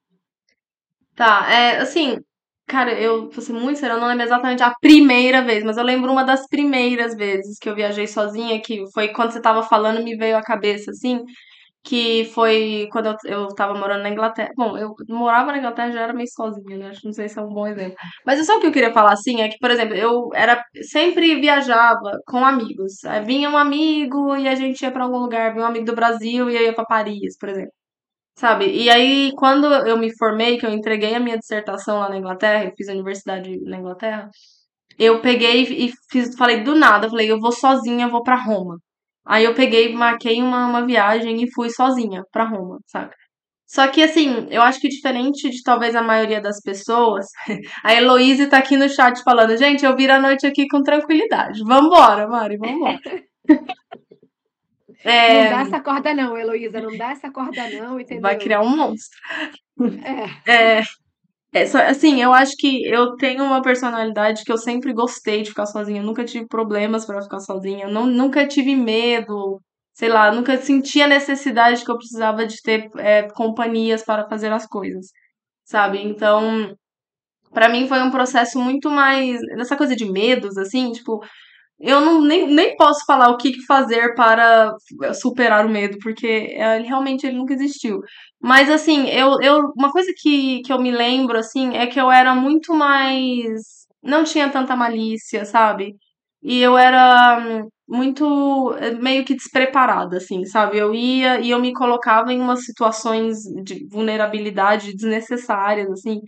Tá, é assim, cara, eu vou ser muito sério, eu não lembro exatamente a primeira vez, mas eu lembro uma das primeiras vezes que eu viajei sozinha, que foi quando você tava falando, me veio à cabeça, assim, que foi quando eu, eu tava morando na Inglaterra. Bom, eu morava na Inglaterra já era meio sozinha, né? Acho não sei se é um bom exemplo. Mas só o que eu queria falar assim é que, por exemplo, eu era sempre viajava com amigos. Vinha um amigo e a gente ia para algum lugar, vinha um amigo do Brasil e eu ia para Paris, por exemplo. Sabe? E aí, quando eu me formei, que eu entreguei a minha dissertação lá na Inglaterra, eu fiz a universidade na Inglaterra, eu peguei e fiz, falei do nada, falei, eu vou sozinha, eu vou para Roma. Aí eu peguei, marquei uma, uma viagem e fui sozinha pra Roma, sabe? Só que, assim, eu acho que diferente de talvez a maioria das pessoas, a Heloísa tá aqui no chat falando, gente, eu viro a noite aqui com tranquilidade. Vambora, Mari, vambora. é... Não dá essa corda não, Heloísa, não dá essa corda não, entendeu? Vai criar um monstro. É. é... É, assim, eu acho que eu tenho uma personalidade que eu sempre gostei de ficar sozinha. Eu nunca tive problemas para ficar sozinha. Eu não, nunca tive medo, sei lá, nunca senti a necessidade que eu precisava de ter é, companhias para fazer as coisas, sabe? Então, para mim foi um processo muito mais. Nessa coisa de medos, assim, tipo, eu não, nem, nem posso falar o que fazer para superar o medo, porque é, realmente ele nunca existiu. Mas assim, eu, eu uma coisa que, que eu me lembro assim é que eu era muito mais não tinha tanta malícia, sabe? E eu era hum, muito eh, meio que despreparada assim, sabe? Eu ia e eu me colocava em umas situações de vulnerabilidade desnecessárias assim.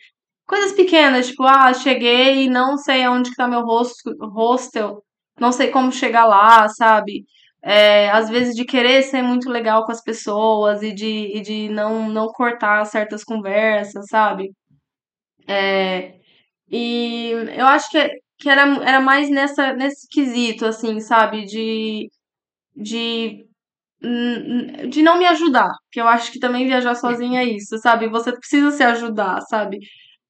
Coisas pequenas, tipo, ah, cheguei e não sei aonde que tá meu hostel, não sei como chegar lá, sabe? É, às vezes de querer ser muito legal com as pessoas e de, e de não, não cortar certas conversas, sabe? É, e eu acho que, que era, era mais nessa, nesse quesito, assim, sabe? De, de, de não me ajudar. Que eu acho que também viajar sozinha é isso, sabe? Você precisa se ajudar, sabe?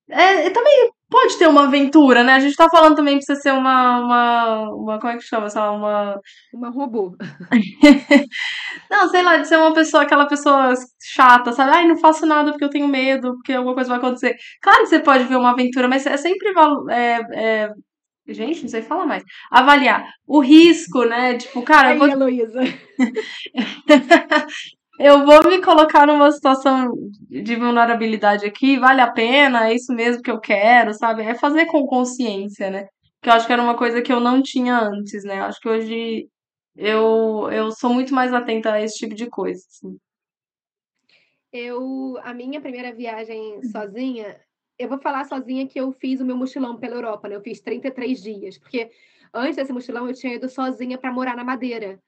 É, também pode ter uma aventura, né? A gente tá falando também você ser uma. uma, uma como é que chama? Sei lá, uma. Uma robô. não, sei lá, de ser uma pessoa, aquela pessoa chata, sabe? Ai, não faço nada porque eu tenho medo, porque alguma coisa vai acontecer. Claro que você pode ver uma aventura, mas é sempre. É, é, Gente, não sei falar mais. Avaliar o risco, né? Tipo, cara. Aí, vou... Heloísa. eu vou me colocar numa situação de vulnerabilidade aqui, vale a pena, é isso mesmo que eu quero, sabe? É fazer com consciência, né? Que eu acho que era uma coisa que eu não tinha antes, né? Acho que hoje eu, eu sou muito mais atenta a esse tipo de coisa. Assim. Eu, a minha primeira viagem sozinha, eu vou falar sozinha que eu fiz o meu mochilão pela Europa, né? Eu fiz 33 dias, porque antes desse mochilão eu tinha ido sozinha para morar na Madeira.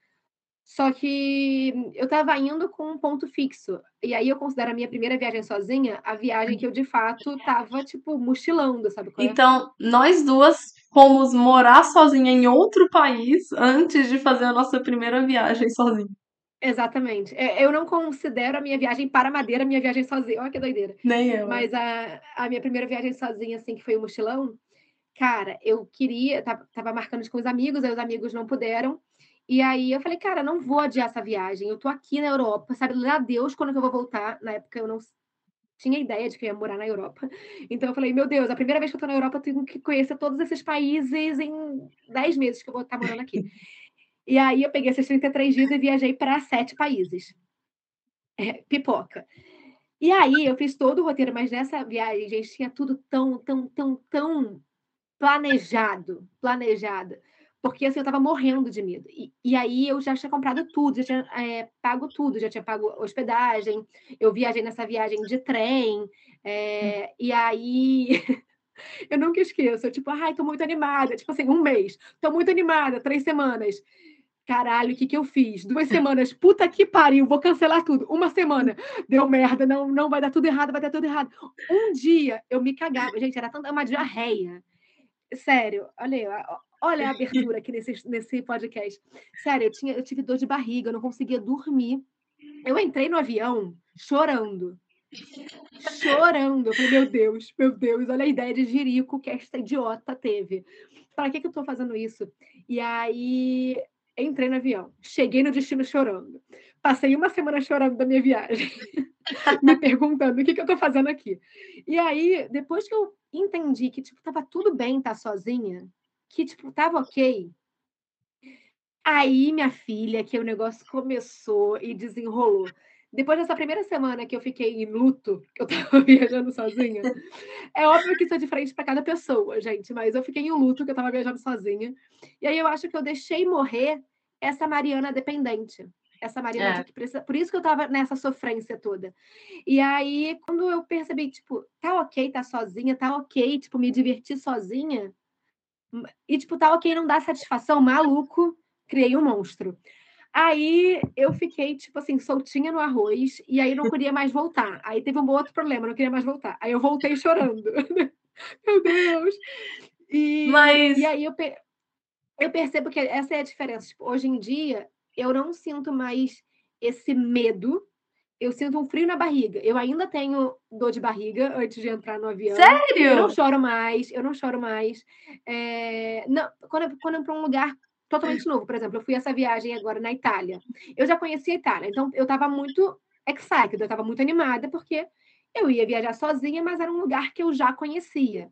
Só que eu estava indo com um ponto fixo. E aí eu considero a minha primeira viagem sozinha a viagem que eu de fato estava tipo mochilando, sabe? É? Então, nós duas fomos morar sozinha em outro país antes de fazer a nossa primeira viagem sozinha. Exatamente. É, eu não considero a minha viagem para Madeira minha viagem sozinha. Olha que doideira. Nem eu. Mas a, a minha primeira viagem sozinha, assim, que foi o mochilão, cara, eu queria, tava, tava marcando com os amigos, aí os amigos não puderam. E aí eu falei, cara, não vou adiar essa viagem. Eu tô aqui na Europa, sabe lá Deus quando que eu vou voltar. Na época eu não tinha ideia de que eu ia morar na Europa. Então eu falei, meu Deus, a primeira vez que eu tô na Europa, eu tenho que conhecer todos esses países em 10 meses que eu vou estar morando aqui. e aí eu peguei esses 33 dias e viajei para sete países. É, pipoca. E aí eu fiz todo o roteiro, mas nessa viagem, gente, tinha tudo tão, tão, tão, tão planejado, planejado porque assim, eu tava morrendo de medo. E, e aí eu já tinha comprado tudo, já tinha é, pago tudo, já tinha pago hospedagem, eu viajei nessa viagem de trem, é, e aí eu nunca esqueço, eu, tipo, ai, tô muito animada, tipo assim, um mês, tô muito animada, três semanas. caralho, o que, que eu fiz? Duas semanas, puta que pariu, vou cancelar tudo. Uma semana, deu merda, não, não vai dar tudo errado, vai dar tudo errado. Um dia eu me cagava, gente, era tanta uma diarreia. Sério, olha, olha a abertura aqui nesse, nesse podcast. Sério, eu, tinha, eu tive dor de barriga, eu não conseguia dormir. Eu entrei no avião chorando. Chorando. Eu falei, meu Deus, meu Deus, olha a ideia de jirico que esta idiota teve. Para que, que eu tô fazendo isso? E aí entrei no avião, cheguei no destino chorando. Passei uma semana chorando da minha viagem, me perguntando o que, que eu estou fazendo aqui. E aí, depois que eu entendi que tipo tava tudo bem estar sozinha, que tipo tava ok, aí minha filha, que o negócio começou e desenrolou. Depois dessa primeira semana que eu fiquei em luto, que eu tava viajando sozinha, é óbvio que isso é diferente para cada pessoa, gente, mas eu fiquei em luto que eu tava viajando sozinha. E aí eu acho que eu deixei morrer essa Mariana dependente. Essa Mariana é. que precisa. Por isso que eu tava nessa sofrência toda. E aí, quando eu percebi, tipo, tá ok tá sozinha, tá ok, tipo, me divertir sozinha. E, tipo, tá ok não dar satisfação, maluco, criei um monstro. Aí eu fiquei, tipo assim, soltinha no arroz, e aí não queria mais voltar. Aí teve um outro problema, não queria mais voltar. Aí eu voltei chorando. Meu Deus! E, Mas... e aí eu, eu percebo que essa é a diferença. Tipo, hoje em dia, eu não sinto mais esse medo. Eu sinto um frio na barriga. Eu ainda tenho dor de barriga antes de entrar no avião. Sério? Eu não choro mais, eu não choro mais. É... Não, quando, eu, quando eu para um lugar totalmente novo, por exemplo, eu fui essa viagem agora na Itália. Eu já conhecia a Itália, então eu estava muito excited, eu estava muito animada, porque eu ia viajar sozinha, mas era um lugar que eu já conhecia.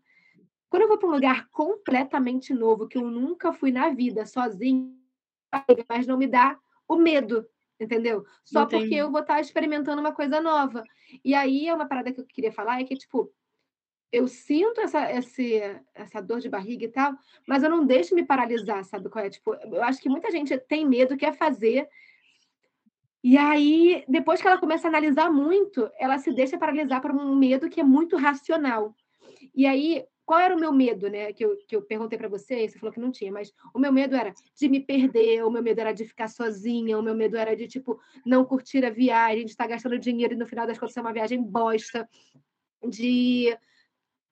Quando eu vou para um lugar completamente novo, que eu nunca fui na vida sozinha, mas não me dá o medo, entendeu? Só Entendi. porque eu vou estar experimentando uma coisa nova. E aí é uma parada que eu queria falar, é que, tipo, eu sinto essa, esse, essa dor de barriga e tal, mas eu não deixo me paralisar, sabe qual é? Tipo, eu acho que muita gente tem medo, quer fazer, e aí, depois que ela começa a analisar muito, ela se deixa paralisar por um medo que é muito racional. E aí, qual era o meu medo, né? Que eu, que eu perguntei para você, você falou que não tinha, mas o meu medo era de me perder, o meu medo era de ficar sozinha, o meu medo era de, tipo, não curtir a viagem, de estar gastando dinheiro e no final das contas ser uma viagem bosta, de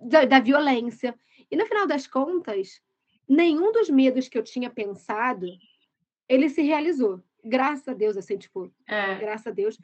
da, da violência. E no final das contas, nenhum dos medos que eu tinha pensado, ele se realizou. Graças a Deus, assim, tipo, é. graças a Deus.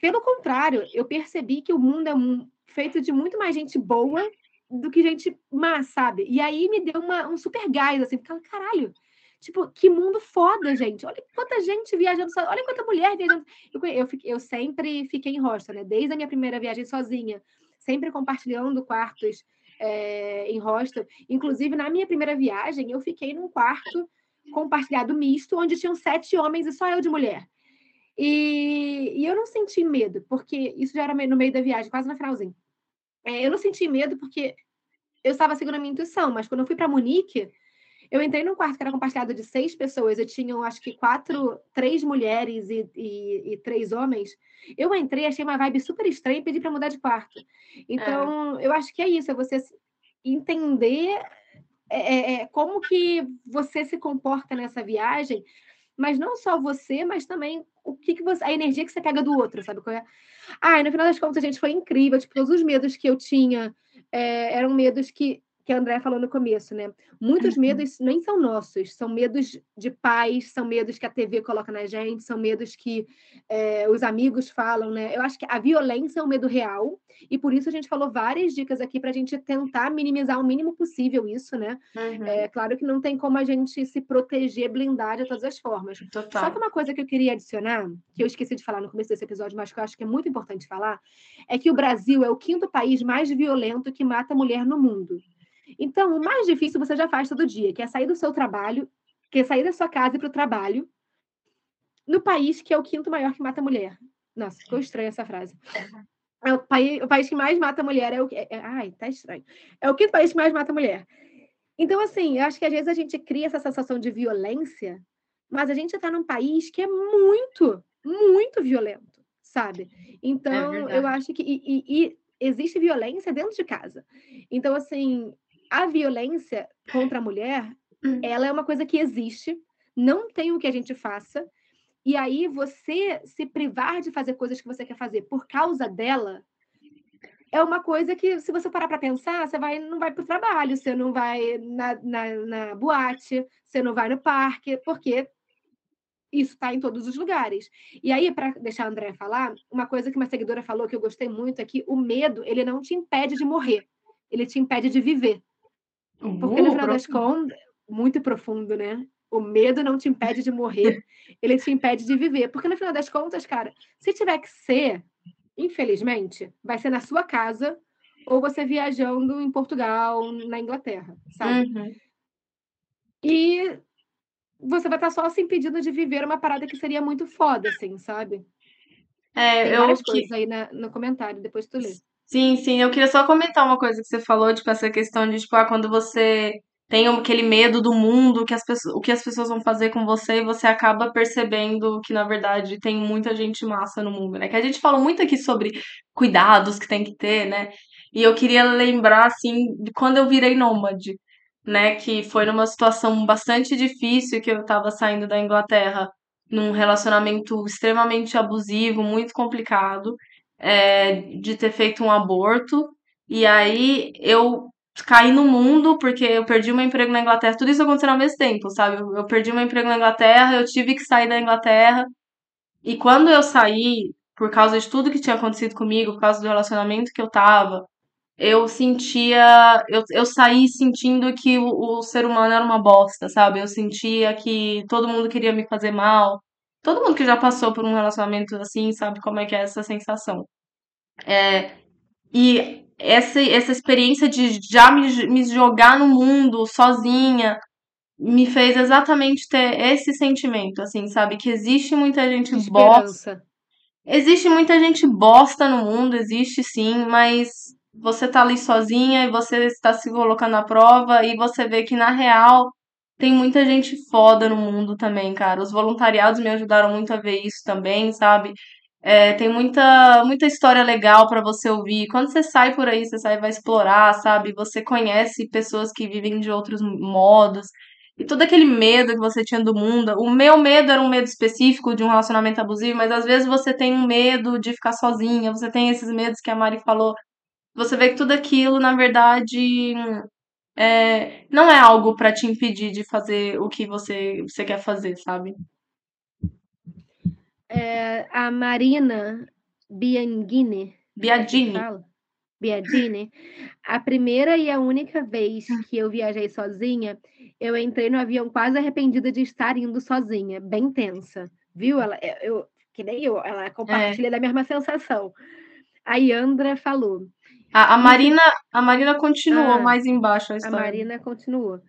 Pelo contrário, eu percebi que o mundo é feito de muito mais gente boa do que gente má, sabe? E aí me deu uma, um super gás, assim, porque caralho, tipo, que mundo foda, gente. Olha quanta gente viajando, so... olha quanta mulher viajando. Eu, eu, eu sempre fiquei em hostel, né? Desde a minha primeira viagem sozinha, sempre compartilhando quartos é, em hostel. Inclusive, na minha primeira viagem, eu fiquei num quarto compartilhado misto, onde tinham sete homens e só eu de mulher. E, e eu não senti medo, porque isso já era no meio da viagem, quase no finalzinho. É, eu não senti medo porque eu estava seguindo a minha intuição, mas quando eu fui para Munique, eu entrei num quarto que era compartilhado de seis pessoas, eu tinha, acho que, quatro, três mulheres e, e, e três homens. Eu entrei, achei uma vibe super estranha e pedi para mudar de quarto. Então, é. eu acho que é isso, é você entender é, é, é, como que você se comporta nessa viagem, mas não só você, mas também o que, que você, a energia que você pega do outro, sabe qual é? Ah, no final das contas, a gente foi incrível. Tipo, todos os medos que eu tinha é, eram medos que que a André falou no começo, né? Muitos uhum. medos nem são nossos, são medos de pais, são medos que a TV coloca na gente, são medos que é, os amigos falam, né? Eu acho que a violência é um medo real, e por isso a gente falou várias dicas aqui para a gente tentar minimizar o mínimo possível isso, né? Uhum. É claro que não tem como a gente se proteger, blindar de todas as formas. Total. Só que uma coisa que eu queria adicionar, que eu esqueci de falar no começo desse episódio, mas que eu acho que é muito importante falar, é que o Brasil é o quinto país mais violento que mata mulher no mundo. Então, o mais difícil você já faz todo dia, que é sair do seu trabalho, que é sair da sua casa e para o trabalho, no país que é o quinto maior que mata mulher. Nossa, ficou estranha essa frase. É o, país, o país que mais mata mulher é o. É, é, ai, tá estranho. É o quinto país que mais mata mulher. Então, assim, eu acho que às vezes a gente cria essa sensação de violência, mas a gente está num país que é muito, muito violento, sabe? Então, é eu acho que. E, e, e existe violência dentro de casa. Então, assim, a violência contra a mulher, hum. ela é uma coisa que existe, não tem o que a gente faça, e aí você se privar de fazer coisas que você quer fazer por causa dela, é uma coisa que, se você parar para pensar, você vai, não vai para o trabalho, você não vai na, na, na boate, você não vai no parque, porque isso está em todos os lugares. E aí, para deixar a André falar, uma coisa que uma seguidora falou que eu gostei muito é que o medo, ele não te impede de morrer, ele te impede de viver. Porque, no final das contas, muito profundo, né? O medo não te impede de morrer, ele te impede de viver. Porque, no final das contas, cara, se tiver que ser, infelizmente, vai ser na sua casa ou você viajando em Portugal, na Inglaterra, sabe? Uhum. E você vai estar só se impedindo de viver uma parada que seria muito foda, assim, sabe? É, Tem várias eu coisas que... aí na, no comentário, depois tu lê. Sim, sim, eu queria só comentar uma coisa que você falou, tipo, essa questão de, tipo, ah, quando você tem aquele medo do mundo, que as pessoas, o que as pessoas vão fazer com você, e você acaba percebendo que, na verdade, tem muita gente massa no mundo, né? Que a gente falou muito aqui sobre cuidados que tem que ter, né? E eu queria lembrar, assim, de quando eu virei nômade, né? Que foi numa situação bastante difícil que eu tava saindo da Inglaterra num relacionamento extremamente abusivo, muito complicado, é, de ter feito um aborto. E aí eu caí no mundo porque eu perdi meu emprego na Inglaterra. Tudo isso aconteceu ao mesmo tempo, sabe? Eu, eu perdi meu emprego na Inglaterra, eu tive que sair da Inglaterra. E quando eu saí, por causa de tudo que tinha acontecido comigo, por causa do relacionamento que eu tava, eu sentia. Eu, eu saí sentindo que o, o ser humano era uma bosta, sabe? Eu sentia que todo mundo queria me fazer mal. Todo mundo que já passou por um relacionamento assim sabe como é que é essa sensação. É, e essa, essa experiência de já me, me jogar no mundo sozinha me fez exatamente ter esse sentimento, assim, sabe? Que existe muita gente bosta. Existe muita gente bosta no mundo, existe sim, mas você tá ali sozinha e você está se colocando à prova e você vê que na real tem muita gente foda no mundo também, cara. Os voluntariados me ajudaram muito a ver isso também, sabe? É, tem muita, muita história legal para você ouvir. Quando você sai por aí, você sai e vai explorar, sabe? Você conhece pessoas que vivem de outros modos. E todo aquele medo que você tinha do mundo. O meu medo era um medo específico de um relacionamento abusivo, mas às vezes você tem um medo de ficar sozinha, você tem esses medos que a Mari falou. Você vê que tudo aquilo, na verdade, é, não é algo para te impedir de fazer o que você, você quer fazer, sabe? é, a Marina Bianchini. Biagini. Biagini. A primeira e a única vez que eu viajei sozinha, eu entrei no avião quase arrependida de estar indo sozinha, bem tensa. Viu? Ela, eu, que nem eu, ela compartilha é. da mesma sensação. A Yandra falou. A, a Marina, a Marina continuou ah, mais embaixo a história. A Marina continuou.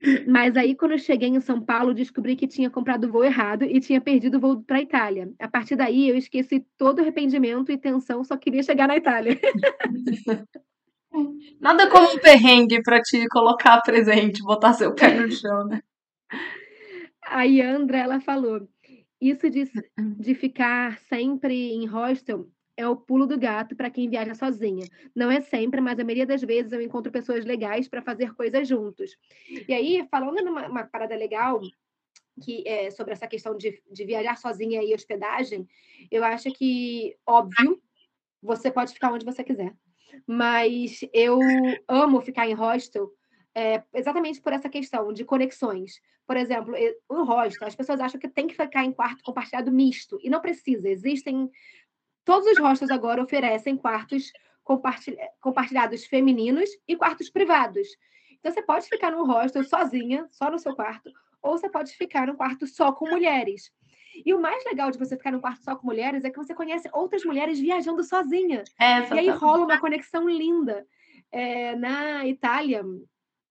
Mas aí, quando eu cheguei em São Paulo, descobri que tinha comprado o voo errado e tinha perdido o voo para a Itália. A partir daí, eu esqueci todo o arrependimento e tensão, só queria chegar na Itália. Nada como um perrengue para te colocar presente, botar seu pé no chão, né? A Yandra, ela falou, isso de, de ficar sempre em hostel é o pulo do gato para quem viaja sozinha. Não é sempre, mas a maioria das vezes eu encontro pessoas legais para fazer coisas juntos. E aí, falando numa parada legal, que é sobre essa questão de, de viajar sozinha e hospedagem, eu acho que, óbvio, você pode ficar onde você quiser. Mas eu amo ficar em hostel é, exatamente por essa questão de conexões. Por exemplo, o hostel, as pessoas acham que tem que ficar em quarto compartilhado misto, e não precisa. Existem Todos os hostels agora oferecem quartos compartilhados femininos e quartos privados. Então, você pode ficar num hostel sozinha, só no seu quarto, ou você pode ficar num quarto só com mulheres. E o mais legal de você ficar num quarto só com mulheres é que você conhece outras mulheres viajando sozinha. É, e aí rola uma conexão linda. É, na Itália,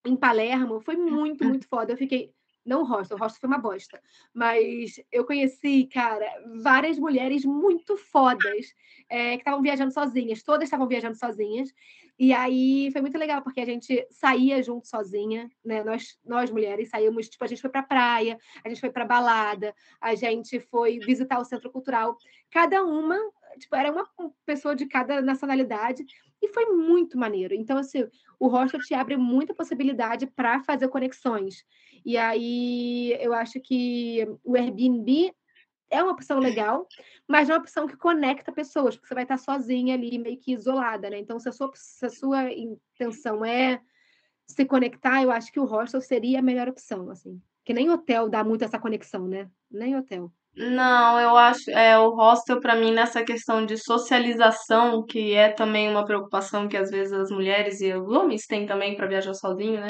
em Palermo, foi muito, muito foda. Eu fiquei não o hostel, o hostel foi uma bosta. Mas eu conheci, cara, várias mulheres muito fodas é, que estavam viajando sozinhas. Todas estavam viajando sozinhas. E aí foi muito legal, porque a gente saía junto sozinha, né? Nós, nós mulheres saímos, tipo, a gente foi pra praia, a gente foi pra balada, a gente foi visitar o centro cultural. Cada uma tipo, era uma pessoa de cada nacionalidade e foi muito maneiro. Então, assim, o hostel te abre muita possibilidade para fazer conexões. E aí eu acho que o Airbnb é uma opção legal, mas não é uma opção que conecta pessoas, porque você vai estar sozinha ali, meio que isolada, né? Então, se a sua, se a sua intenção é se conectar, eu acho que o hostel seria a melhor opção, assim. Que nem hotel dá muito essa conexão, né? Nem hotel. Não, eu acho, é, o hostel para mim nessa questão de socialização, que é também uma preocupação que às vezes as mulheres e os homens têm também para viajar sozinho, né?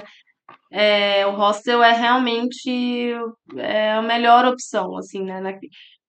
É, o hostel é realmente é a melhor opção, assim, né?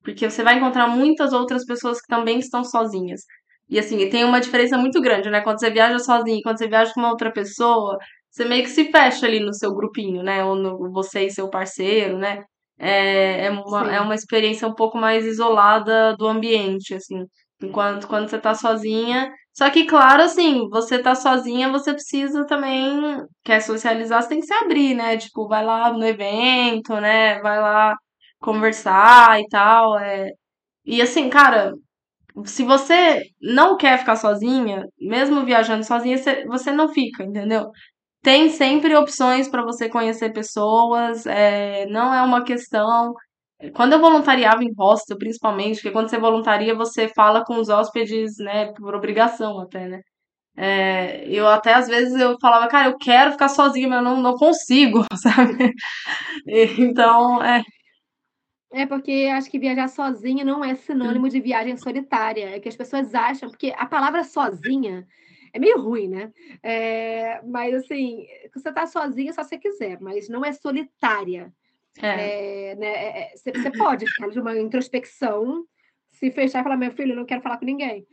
Porque você vai encontrar muitas outras pessoas que também estão sozinhas. E assim, tem uma diferença muito grande, né? Quando você viaja sozinho quando você viaja com uma outra pessoa, você meio que se fecha ali no seu grupinho, né? Ou no você e seu parceiro, né? É, é, uma, é uma experiência um pouco mais isolada do ambiente, assim. Enquanto quando você tá sozinha. Só que, claro, assim, você tá sozinha, você precisa também. Quer socializar, você tem que se abrir, né? Tipo, vai lá no evento, né? Vai lá conversar e tal. É... E assim, cara, se você não quer ficar sozinha, mesmo viajando sozinha, você não fica, entendeu? Tem sempre opções para você conhecer pessoas, é, não é uma questão. Quando eu voluntariava em hostel, principalmente, porque quando você voluntaria, você fala com os hóspedes, né, por obrigação até, né? É, eu até às vezes eu falava, cara, eu quero ficar sozinha, mas eu não, não consigo, sabe? Então, é. É porque acho que viajar sozinha não é sinônimo de viagem solitária. É que as pessoas acham, porque a palavra sozinha é meio ruim, né? É, mas assim, você tá sozinha só se quiser, mas não é solitária. É. É, né? Você é, é, pode ficar de uma introspecção, se fechar e falar, meu filho, não quero falar com ninguém.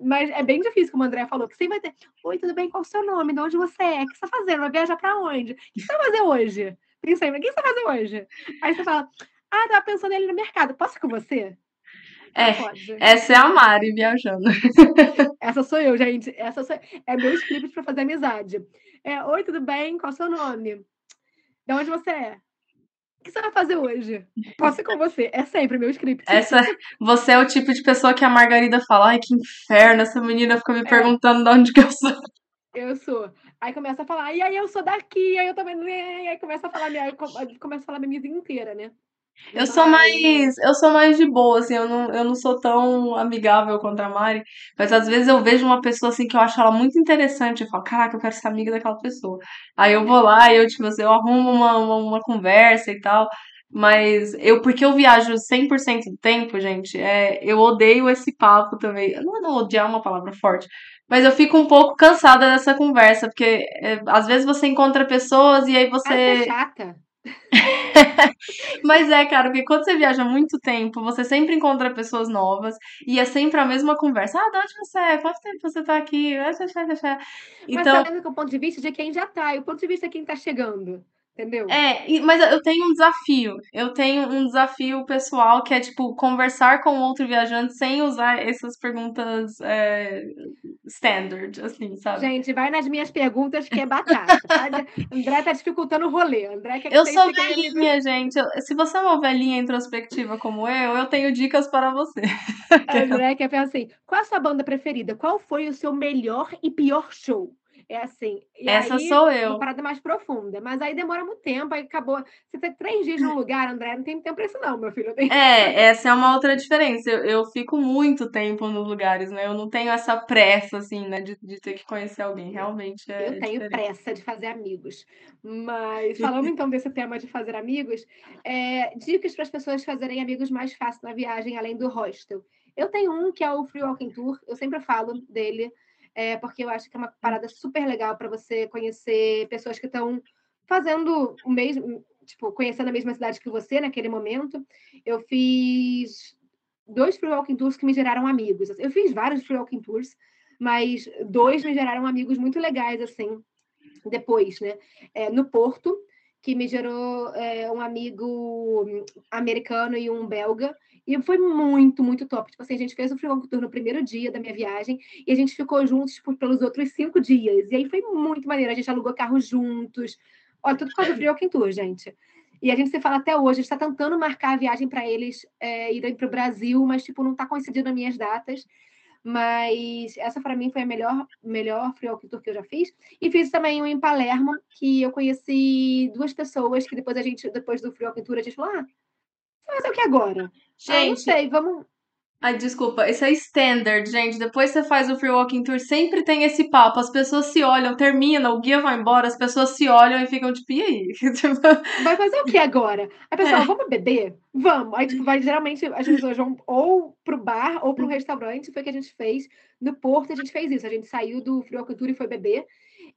Mas é bem difícil, como o André falou, que você vai ter. Oi, tudo bem? Qual o seu nome? De onde você é? O que você está fazendo? Vai viajar para onde? O que você vai fazer hoje? Sempre, o que você vai fazer hoje? Aí você fala, ah, tava pensando nele no mercado, posso ir com você? É, essa é a Mari viajando. Essa sou eu, gente. Essa sou... é meu script para fazer amizade. É, Oi, tudo bem? Qual é o seu nome? De onde você é? O que você vai fazer hoje? Posso ir com você? É sempre meu script. Essa, você é o tipo de pessoa que a Margarida fala, ai, que inferno, essa menina fica me é. perguntando de onde que eu sou. Eu sou. Aí começa a falar, e aí eu sou daqui, aí eu também. Aí começa a falar minha, começa a falar minha vida inteira, né? Eu sou mais, eu sou mais de boa, assim, eu não, eu não sou tão amigável contra a Mari, mas às vezes eu vejo uma pessoa assim que eu acho ela muito interessante, eu falo, caraca, eu quero ser amiga daquela pessoa. Aí eu vou lá e eu, tipo assim, eu arrumo uma, uma, uma conversa e tal, mas eu, porque eu viajo 100% do tempo, gente, é, eu odeio esse papo também. Não, não odiar é uma palavra forte, mas eu fico um pouco cansada dessa conversa, porque é, às vezes você encontra pessoas e aí você. é chata. Mas é, cara, porque quando você viaja muito tempo, você sempre encontra pessoas novas e é sempre a mesma conversa. Ah, de onde você é? Quanto tempo você tá aqui? Então... Mas tá o ponto de vista de quem já tá e o ponto de vista de quem tá chegando. Entendeu? É, mas eu tenho um desafio. Eu tenho um desafio pessoal que é, tipo, conversar com outro viajante sem usar essas perguntas é, standard, assim, sabe? Gente, vai nas minhas perguntas que é batata. Tá? André tá dificultando o rolê. André quer que Eu sou velhinha, gente. Se você é uma velhinha introspectiva como eu, eu tenho dicas para você. André quer pensar assim: qual a sua banda preferida? Qual foi o seu melhor e pior show? É assim. Essa aí, sou eu. Uma parada mais profunda. Mas aí demora muito tempo, aí acabou. Você tem três dias num lugar, André, não tem tempo pra isso, não, meu filho. É, essa é uma outra diferença. Eu, eu fico muito tempo nos lugares, né? Eu não tenho essa pressa, assim, né, de, de ter que conhecer alguém. Realmente é. Eu tenho diferente. pressa de fazer amigos. Mas falando então desse tema de fazer amigos, é, dicas para as pessoas fazerem amigos mais fácil na viagem, além do hostel. Eu tenho um que é o Free Walking Tour, eu sempre falo dele é, porque eu acho que é uma parada super legal para você conhecer pessoas que estão fazendo o mesmo, tipo, conhecendo a mesma cidade que você naquele momento. Eu fiz dois free walking tours que me geraram amigos. Eu fiz vários free walking tours, mas dois me geraram amigos muito legais, assim, depois, né? É, no Porto, que me gerou é, um amigo americano e um belga, e foi muito, muito top. Tipo assim, a gente fez o Free Walk Tour no primeiro dia da minha viagem e a gente ficou juntos tipo, pelos outros cinco dias. E aí foi muito maneiro. A gente alugou carro juntos. Olha, tudo por causa do Free Walking Tour, gente. E a gente se fala até hoje, a gente está tentando marcar a viagem para eles é, irem para o Brasil, mas tipo, não está coincidindo as minhas datas. Mas essa para mim foi a melhor, melhor free walking tour que eu já fiz. E fiz também um em Palermo, que eu conheci duas pessoas que depois a gente, depois do free walking tour, a gente falou: ah, fazer o que agora? Gente, ah, não sei, vamos. Ai, desculpa, isso é standard, gente. Depois você faz o free walking tour, sempre tem esse papo. As pessoas se olham, termina, o guia vai embora, as pessoas se olham e ficam tipo, e aí? Tipo, vai fazer o que agora? Aí, pessoal, é. vamos beber? Vamos. Aí, tipo, vai, geralmente as pessoas vão ou pro bar ou pro restaurante. Foi o que a gente fez. No Porto, a gente fez isso. A gente saiu do free walking tour e foi beber.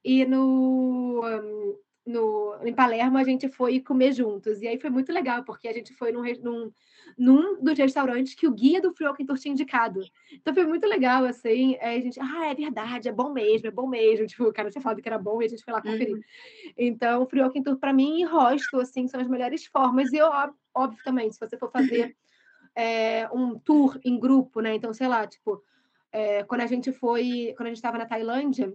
E no. Um, no, em Palermo, a gente foi comer juntos. E aí foi muito legal, porque a gente foi num, num, num dos restaurantes que o guia do Tour tinha indicado. Então foi muito legal, assim. A gente, ah, é verdade, é bom mesmo, é bom mesmo. Tipo, o cara tinha falado que era bom e a gente foi lá conferir. Uhum. Então, o Tour, para mim, e hostel, assim, são as melhores formas. E eu, óbvio também, se você for fazer é, um tour em grupo, né? Então, sei lá, tipo, é, quando a gente foi, quando a gente estava na Tailândia,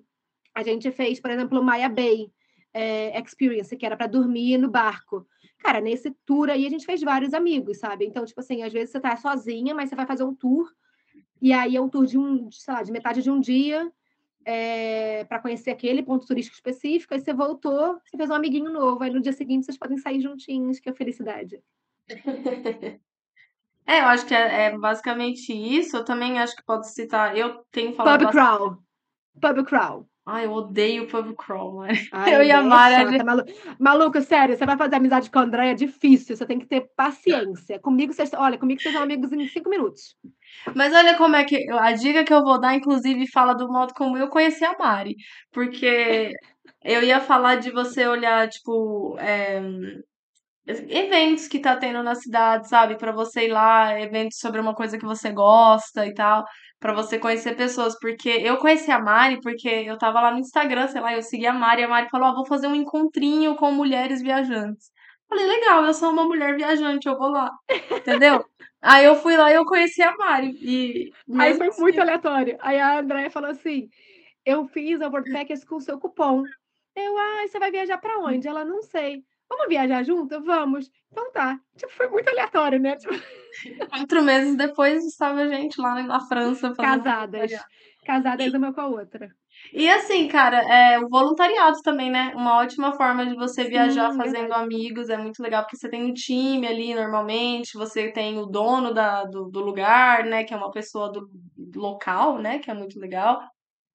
a gente fez, por exemplo, Maya Bay é, experience, que era para dormir no barco. Cara, nesse tour aí a gente fez vários amigos, sabe? Então, tipo assim, às vezes você tá sozinha, mas você vai fazer um tour, e aí é um tour de um, sei lá, de metade de um dia, é, para conhecer aquele ponto turístico específico, aí você voltou, você fez um amiguinho novo, aí no dia seguinte vocês podem sair juntinhos, que é felicidade. É, eu acho que é, é, basicamente isso. Eu também acho que pode citar. Eu tenho falado. Pub bastante... crawl. Pub crawl. Ai, eu odeio pub crawl, mano. eu e a Mara. É malu... Maluco, sério, você vai fazer amizade com a André, é difícil, você tem que ter paciência. Comigo, vocês, olha, comigo vocês são amigos em cinco minutos. Mas olha como é que. A dica que eu vou dar, inclusive, fala do modo como eu conheci a Mari. Porque eu ia falar de você olhar, tipo. É eventos que tá tendo na cidade, sabe? Para você ir lá, eventos sobre uma coisa que você gosta e tal, para você conhecer pessoas, porque eu conheci a Mari porque eu tava lá no Instagram, sei lá, eu segui a Mari, e a Mari falou: "Ó, oh, vou fazer um encontrinho com mulheres viajantes". Falei: "Legal, eu sou uma mulher viajante, eu vou lá". Entendeu? Aí eu fui lá e eu conheci a Mari e Aí foi assim... muito aleatório. Aí a Andréia falou assim: "Eu fiz a WordPackers com o seu cupom". Eu: "Ah, você vai viajar para onde?". Ela: "Não sei". Vamos viajar junto? Vamos. Então tá. Tipo, foi muito aleatório, né? Tipo... Quatro meses depois estava a gente lá na França. Casadas. Casadas uma com a outra. E assim, cara, é, o voluntariado também, né? Uma ótima forma de você viajar Sim, fazendo verdade. amigos. É muito legal, porque você tem um time ali normalmente, você tem o dono da, do, do lugar, né? Que é uma pessoa do local, né? Que é muito legal.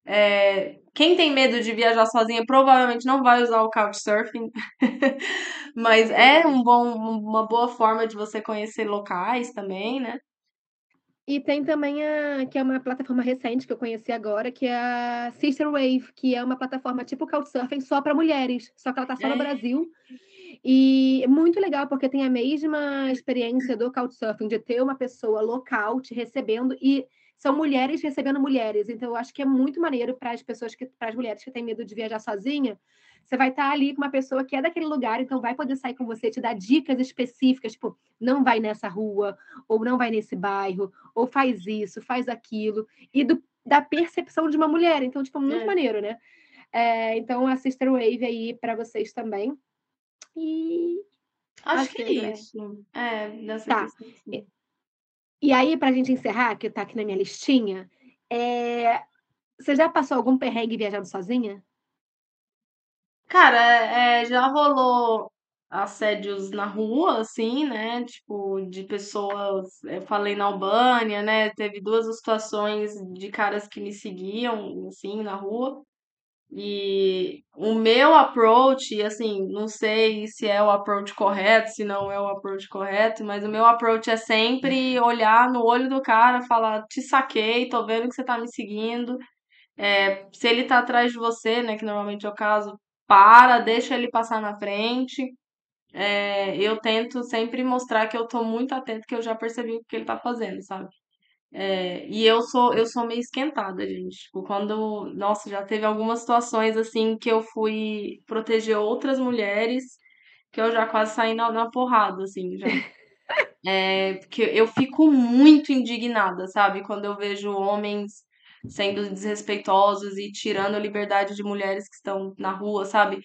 É, quem tem medo de viajar sozinha provavelmente não vai usar o Couchsurfing, mas é um bom, uma boa forma de você conhecer locais também, né? E tem também a que é uma plataforma recente que eu conheci agora, que é a Sister Wave, que é uma plataforma tipo Couchsurfing só para mulheres, só que ela tá só no é. Brasil. E é muito legal porque tem a mesma experiência do Couchsurfing de ter uma pessoa local te recebendo e são mulheres recebendo mulheres. Então, eu acho que é muito maneiro para as pessoas que, para as mulheres que têm medo de viajar sozinha. Você vai estar tá ali com uma pessoa que é daquele lugar, então vai poder sair com você, te dar dicas específicas, tipo, não vai nessa rua, ou não vai nesse bairro, ou faz isso, faz aquilo, e do, da percepção de uma mulher. Então, tipo, muito é. maneiro, né? É, então, a Sister Wave aí para vocês também. E. Acho, acho que é, é isso. É, dessa tá. questão. E aí, para a gente encerrar, que está aqui na minha listinha, é... você já passou algum perrengue viajando sozinha? Cara, é, já rolou assédios na rua, assim, né? Tipo, de pessoas. Eu falei na Albânia, né? Teve duas situações de caras que me seguiam, assim, na rua. E o meu approach, assim, não sei se é o approach correto, se não é o approach correto, mas o meu approach é sempre olhar no olho do cara, falar, te saquei, tô vendo que você tá me seguindo. É, se ele tá atrás de você, né, que normalmente é o caso, para, deixa ele passar na frente. É, eu tento sempre mostrar que eu tô muito atento, que eu já percebi o que ele tá fazendo, sabe? É, e eu sou eu sou meio esquentada, gente. Tipo, quando, nossa, já teve algumas situações assim que eu fui proteger outras mulheres que eu já quase saí na, na porrada, assim, já. É, porque eu fico muito indignada, sabe? Quando eu vejo homens sendo desrespeitosos e tirando a liberdade de mulheres que estão na rua, sabe?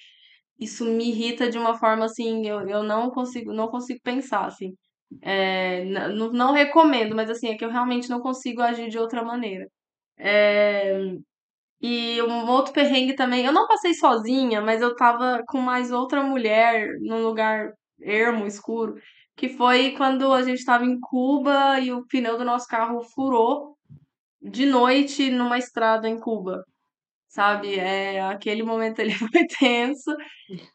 isso me irrita de uma forma assim, eu, eu não consigo, não consigo pensar, assim. É, n- não recomendo, mas assim, é que eu realmente não consigo agir de outra maneira. É, e um outro perrengue também, eu não passei sozinha, mas eu tava com mais outra mulher num lugar ermo, escuro, que foi quando a gente tava em Cuba e o pneu do nosso carro furou de noite numa estrada em Cuba. Sabe, é, aquele momento ele foi tenso,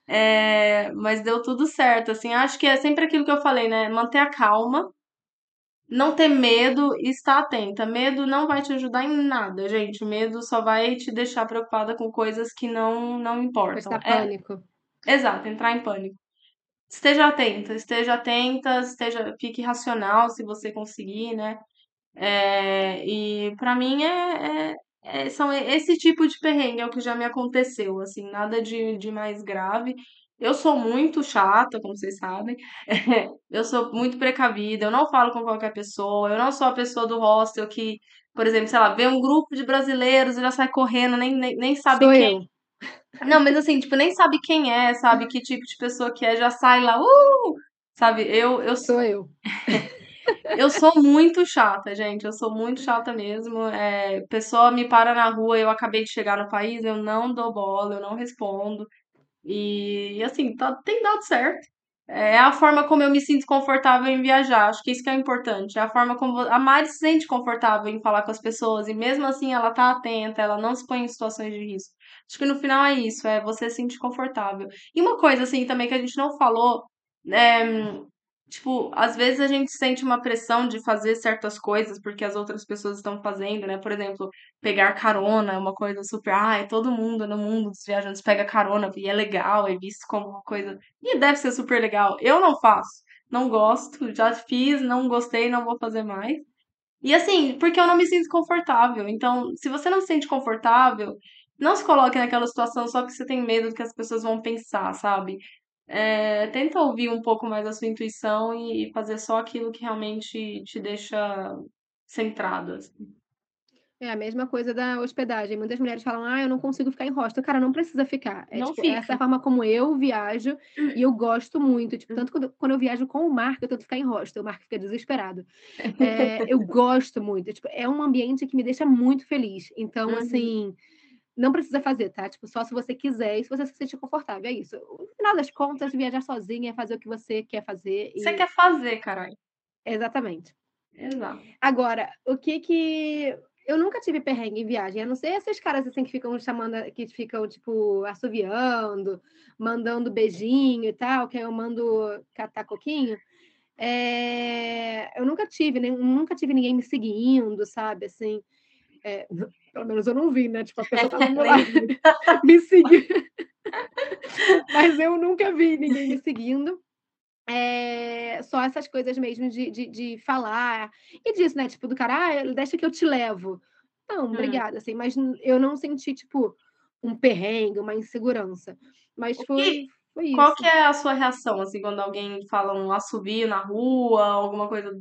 é, mas deu tudo certo, assim, acho que é sempre aquilo que eu falei, né, manter a calma, não ter medo e estar atenta. Medo não vai te ajudar em nada, gente. Medo só vai te deixar preocupada com coisas que não não importam. Está É, pânico. exato, entrar em pânico. Esteja atenta, esteja atenta, esteja, fique racional se você conseguir, né? É, e pra mim é, é- é- são esse tipo de perrengue é o que já me aconteceu, assim, nada de, de mais grave. Eu sou muito chata, como vocês sabem. Eu sou muito precavida, eu não falo com qualquer pessoa, eu não sou a pessoa do hostel que, por exemplo, sei lá, vê um grupo de brasileiros e já sai correndo, nem, nem, nem sabe Sou quem. eu. Não, mas assim, tipo, nem sabe quem é, sabe que tipo de pessoa que é, já sai lá, uh! Sabe, eu, eu, Sou eu. eu sou muito chata, gente. Eu sou muito chata mesmo. É, pessoa me para na rua, eu acabei de chegar no país, eu não dou bola, eu não respondo. E assim, tá, tem dado certo. É a forma como eu me sinto confortável em viajar. Acho que isso que é importante. É a forma como a Mari se sente confortável em falar com as pessoas. E mesmo assim ela tá atenta, ela não se põe em situações de risco. Acho que no final é isso, é você se sentir confortável. E uma coisa assim também que a gente não falou, é, tipo, às vezes a gente sente uma pressão de fazer certas coisas porque as outras pessoas estão fazendo, né? Por exemplo, pegar carona é uma coisa super. Ai, todo mundo no mundo dos viajantes pega carona e é legal, é visto como uma coisa. E deve ser super legal. Eu não faço, não gosto, já fiz, não gostei, não vou fazer mais. E assim, porque eu não me sinto confortável. Então, se você não se sente confortável, não se coloque naquela situação só porque você tem medo do que as pessoas vão pensar, sabe? É, tenta ouvir um pouco mais a sua intuição e fazer só aquilo que realmente te deixa centrado. assim. É a mesma coisa da hospedagem. Muitas mulheres falam, ah, eu não consigo ficar em hostel. Cara, não precisa ficar. É, Não tipo, fica. essa é a forma como eu viajo e eu gosto muito. Tipo, tanto quando, quando eu viajo com o Marco, eu tento ficar em hostel. O Marco fica desesperado. É, eu gosto muito. Tipo, é um ambiente que me deixa muito feliz. Então, Uhum. assim, não precisa fazer, tá? Tipo, só se você quiser e se você se sentir confortável. É isso. No final das contas, viajar sozinha é fazer o que você quer fazer. Você E... quer fazer, caralho. Exatamente. Exato. Agora, o que que. Eu nunca tive perrengue em viagem, a não ser esses caras assim que ficam chamando, que ficam, tipo, assoviando, mandando beijinho e tal, que eu mando catar coquinho. É, Eu nunca tive, nem... nunca tive ninguém me seguindo, sabe? Assim, é, Pelo menos eu não vi, né? Tipo, a pessoa tava do meu lado, me seguindo. Mas eu nunca vi ninguém me seguindo. É, só essas coisas mesmo de, de, de falar. E disso, né? Tipo, do cara, ah, deixa que eu te levo. Não, Hum. obrigada, assim. Mas eu não senti, tipo, um perrengue, uma insegurança. Mas O foi, que- foi Qual isso. que é a sua reação, assim, quando alguém fala um assovio na rua, alguma coisa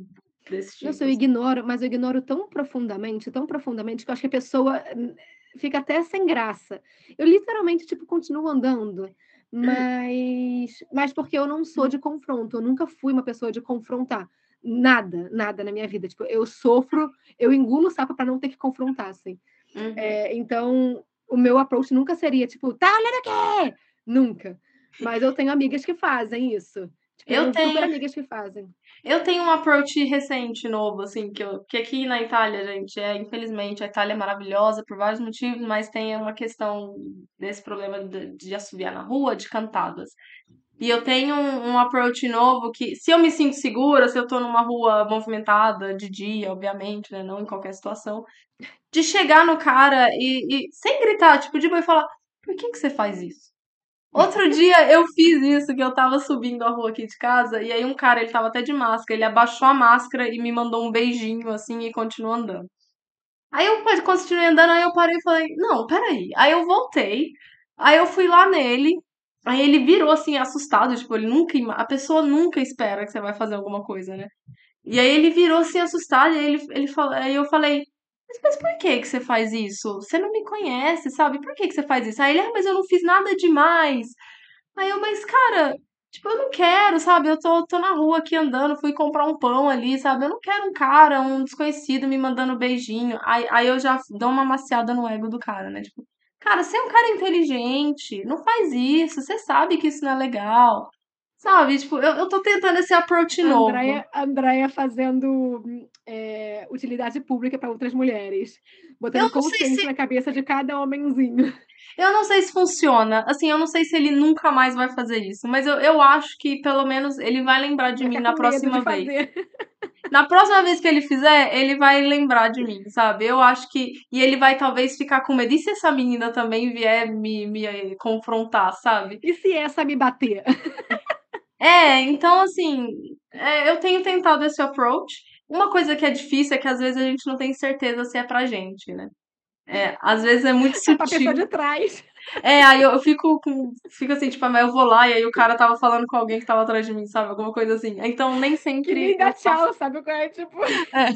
desse tipo? Nossa, eu ignoro, mas eu ignoro tão profundamente, tão profundamente, que eu acho que a pessoa hum, fica até sem graça. Eu literalmente, tipo, continuo andando, mas, mas porque eu não sou de confronto, eu nunca fui uma pessoa de confrontar. Nada, nada na minha vida. Tipo, eu sofro, eu engulo o sapo para não ter que confrontar, assim. Uhum. É, então, o meu approach nunca seria, tipo, tá olhando o quê? Nunca. Mas eu tenho amigas que fazem isso. Tipo, Eu tenho super amigas que fazem. Eu tenho um approach recente, novo, assim, que, eu, que aqui na Itália, gente, é, infelizmente, a Itália é maravilhosa por vários motivos, mas tem uma questão desse problema de, de assoviar na rua, de cantadas. E eu tenho um, um approach novo que, se eu me sinto segura, se eu tô numa rua movimentada, de dia, obviamente, né, não em qualquer situação, de chegar no cara e, e sem gritar, tipo, de boa e falar, por que que você faz isso? Outro dia eu fiz isso, que eu tava subindo a rua aqui de casa, e aí um cara, ele tava até de máscara, ele abaixou a máscara e me mandou um beijinho, assim, e continuou andando. Aí eu continuei andando, aí eu parei e falei, não, peraí. Aí eu voltei, aí eu fui lá nele, aí ele virou, assim, assustado, tipo, ele nunca, a pessoa nunca espera que você vai fazer alguma coisa, né? E aí ele virou, assim, assustado, e aí ele, ele aí eu falei, mas, mas por que que você faz isso? Você não me conhece, sabe? Por que que você faz isso? Aí ele, ah, mas eu não fiz nada demais. Aí eu, mas cara, tipo, eu não quero, sabe? Eu tô, tô na rua aqui andando, fui comprar um pão ali, sabe? Eu não quero um cara, um desconhecido me mandando beijinho. Aí, aí eu já dou uma maciada no ego do cara, né? Tipo, cara, você é um cara inteligente, não faz isso, você sabe que isso não é legal. Sabe, tipo, eu, eu tô tentando esse approach novo. Andréia, Andréia fazendo é, utilidade pública para outras mulheres. Botando consciência se... na cabeça de cada homenzinho. Eu não sei se funciona. Assim, eu não sei se ele nunca mais vai fazer isso. Mas eu, eu acho que pelo menos ele vai lembrar de mim na próxima vez. Na próxima vez que ele fizer, ele vai lembrar de mim, sabe? Eu acho que. E ele vai talvez ficar com medo. E se essa menina também vier me, me confrontar, sabe? E se essa me bater? É, então assim, é, eu tenho tentado esse approach. Uma coisa que é difícil é que às vezes a gente não tem certeza se é pra gente, né? É, às vezes é muito sutil. É pra pessoa de trás. É, aí eu, eu fico com. Fico assim, tipo, mas eu vou lá e aí o cara tava falando com alguém que tava atrás de mim, sabe? Alguma coisa assim. Então nem sempre. Que nem dá tchau, sabe? É, tipo. É.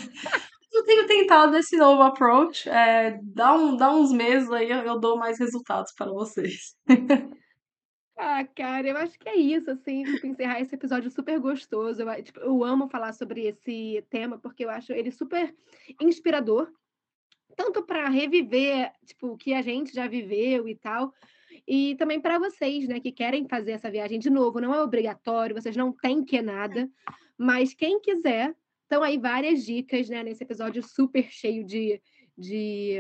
Eu tenho tentado esse novo approach. É, dá, um, dá uns meses aí eu dou mais resultados para vocês. Ah, cara, eu acho que é isso, assim, tipo, encerrar esse episódio super gostoso. Eu, tipo, eu amo falar sobre esse tema, porque eu acho ele super inspirador, tanto para reviver, tipo, o que a gente já viveu e tal, e também para vocês, né, que querem fazer essa viagem de novo. Não é obrigatório, vocês não têm que nada, mas quem quiser, estão aí várias dicas, né, nesse episódio super cheio de, de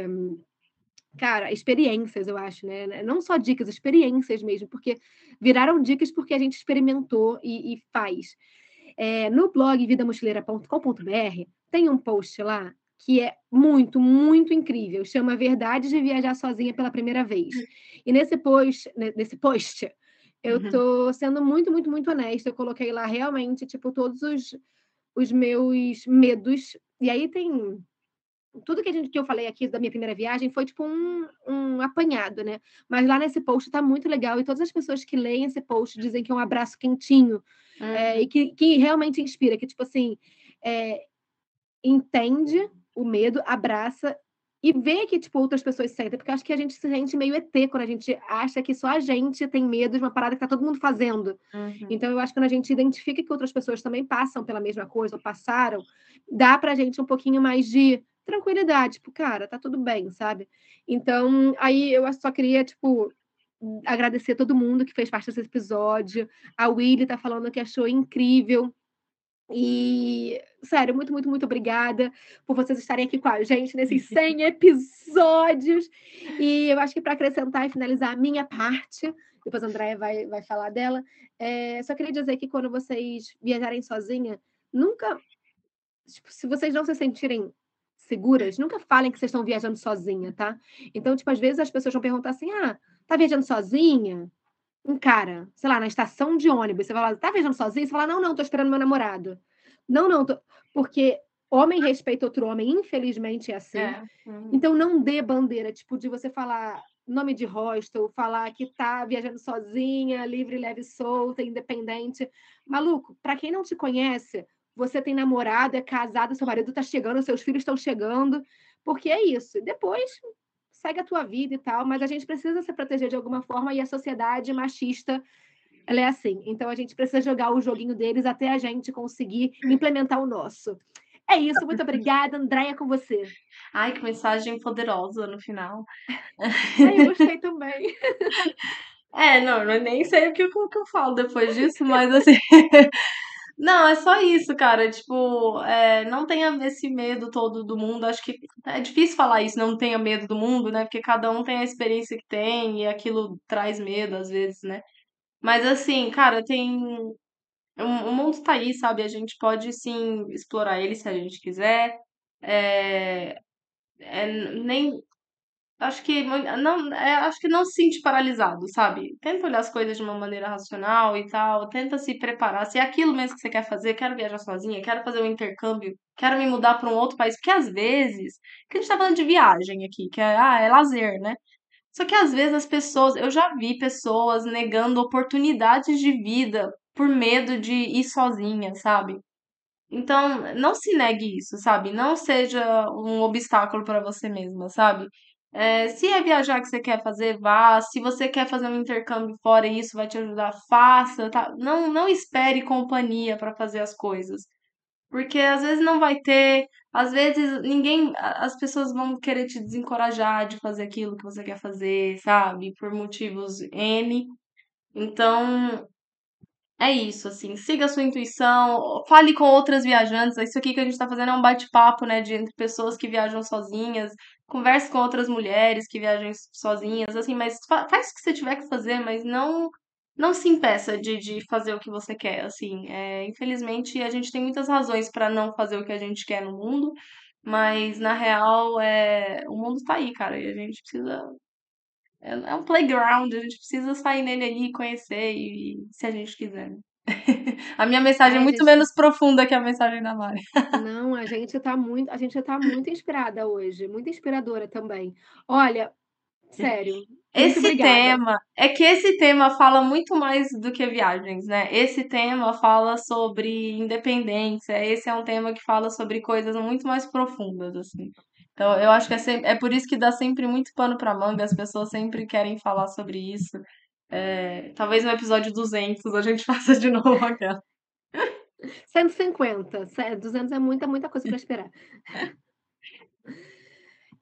cara, experiências, eu acho, né? Não só dicas, experiências mesmo, porque viraram dicas porque a gente experimentou e, e faz. É, no blog vidamochileira.com.br tem um post lá que é muito, muito incrível. Chama Verdade de Viajar Sozinha pela Primeira Vez. E nesse post, nesse post, eu uhum. tô sendo muito, muito, muito honesta. Eu coloquei lá realmente, tipo, todos os, os meus medos. E aí tem tudo que, a gente, que eu falei aqui da minha primeira viagem foi tipo um, um apanhado, né? Mas lá nesse post tá muito legal e todas as pessoas que leem esse post dizem que é um abraço quentinho uhum. é, e que, que realmente inspira, que tipo assim, é, entende o medo, abraça e vê que tipo outras pessoas sentem, porque acho que a gente se sente meio ET quando a gente acha que só a gente tem medo de uma parada que tá todo mundo fazendo. Uhum. Então eu acho que quando a gente identifica que outras pessoas também passam pela mesma coisa ou passaram, dá pra gente um pouquinho mais de tranquilidade, tipo, cara, tá tudo bem, sabe? Então, aí eu só queria, tipo, agradecer todo mundo que fez parte desse episódio. A Willy tá falando que achou incrível. E, sério, muito, muito, muito obrigada por vocês estarem aqui com a gente nesses 100 episódios. E eu acho que para acrescentar e finalizar a minha parte, depois a Andréia vai, vai falar dela, é, só queria dizer que quando vocês viajarem sozinha, nunca. Tipo, se vocês não se sentirem seguras, nunca falem que vocês estão viajando sozinha, tá? Então, tipo, às vezes as pessoas vão perguntar assim: ah, tá viajando sozinha? Um cara, sei lá, na estação de ônibus, você vai lá, tá viajando sozinha? Você fala, não, não, tô esperando meu namorado. Não, não, tô... porque homem respeita outro homem, infelizmente é assim. É. Uhum. Então, não dê bandeira, tipo, de você falar nome de hostel, falar que tá viajando sozinha, livre, leve, solta, independente. Maluco, para quem não te conhece, você tem namorado, é casado, seu marido está chegando, seus filhos estão chegando, porque é isso. Depois segue a tua vida e tal, mas a gente precisa se proteger de alguma forma e a sociedade machista ela é assim. Então a gente precisa jogar o joguinho deles até a gente conseguir implementar o nosso. É isso, muito obrigada, Andréia, com você. Ai, que mensagem poderosa no final. Ai, eu gostei também. É, não, eu nem sei o que, o que eu falo depois disso, mas assim. Não, é só isso, cara. Tipo, é, não tenha esse medo todo do mundo. Acho que é difícil falar isso, não tenha medo do mundo, né? Porque cada um tem a experiência que tem e aquilo traz medo às vezes, né? Mas assim, cara, tem. O mundo tá aí, sabe? A gente pode sim explorar ele se a gente quiser. É, é, nem Acho que não, é, acho que não se sente paralisado, sabe? Tenta olhar as coisas de uma maneira racional e tal, tenta se preparar. Se é aquilo mesmo que você quer fazer, quero viajar sozinha, quero fazer um intercâmbio, quero me mudar para um outro país, porque às vezes, que a gente tá falando de viagem aqui, que é, ah, é lazer, né? Só que às vezes as pessoas, eu já vi pessoas negando oportunidades de vida por medo de ir sozinha, sabe? Então, não se negue isso, sabe? Não seja um obstáculo para você mesma, sabe? É, se é viajar que você quer fazer, vá. Se você quer fazer um intercâmbio fora e isso vai te ajudar, faça, tá? Não, não espere companhia para fazer as coisas. Porque às vezes não vai ter, às vezes ninguém, as pessoas vão querer te desencorajar de fazer aquilo que você quer fazer, sabe? Por motivos N. Então, é isso, assim, siga a sua intuição, fale com outras viajantes. Isso aqui que a gente tá fazendo é um bate-papo, né, de entre pessoas que viajam sozinhas, converse com outras mulheres que viajam sozinhas, assim, mas fa faz o que você tiver que fazer, mas não não se impeça de, de fazer o que você quer, assim. É, infelizmente, a gente tem muitas razões para não fazer o que a gente quer no mundo, mas na real, é, o mundo tá aí, cara, e a gente precisa é, é um playground, a gente precisa sair nele ali, conhecer, e, se a gente quiser. a minha mensagem é, é muito gente... menos profunda que a mensagem da Mari. Não, a gente tá muito, a gente tá muito inspirada hoje, muito inspiradora também. Olha, sério. Esse tema, é que esse tema fala muito mais do que viagens, né? Esse tema fala sobre independência, esse é um tema que fala sobre coisas muito mais profundas, assim. Então, eu acho que é, sempre, é por isso que dá sempre muito pano pra manga, as pessoas sempre querem falar sobre isso. É, talvez no episódio 200 a gente faça de novo aquela. 150, 200 é muita, muita coisa para esperar.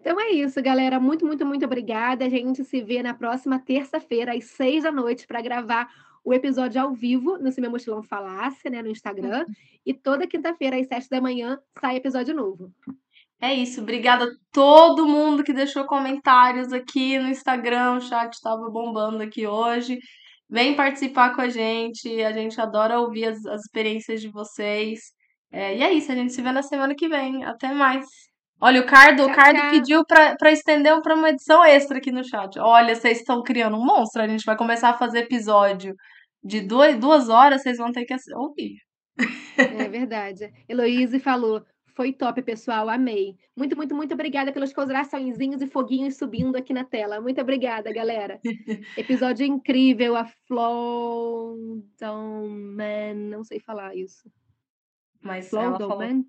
Então é isso, galera. Muito, muito, muito obrigada. A gente se vê na próxima terça-feira, às seis da noite, para gravar o episódio ao vivo no Se Meu Mochilão Falasse, né, no Instagram. Uhum. E toda quinta-feira, às sete da manhã, sai episódio novo. É isso, obrigada a todo mundo que deixou comentários aqui no Instagram, o chat estava bombando aqui hoje. Vem participar com a gente, a gente adora ouvir as, as experiências de vocês. É, e é isso, a gente se vê na semana que vem. Até mais. Olha, o Cardo, o Cardo pediu para estender para uma edição extra aqui no chat. Olha, vocês estão criando um monstro. A gente vai começar a fazer episódio de duas, duas horas, vocês vão ter que ouvir. É verdade. Heloíse falou: foi top, pessoal. Amei. Muito, muito, muito obrigada pelos coraçõezinhos e foguinhos subindo aqui na tela. Muito obrigada, galera. Episódio incrível. A Man. Não sei falar isso. Mas Flowdoman?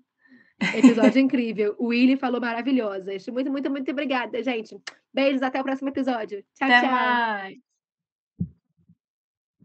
Episódio incrível. O Willy falou maravilhosas. Muito, muito, muito obrigada, gente. Beijos. Até o próximo episódio. Tchau, até tchau. Mais.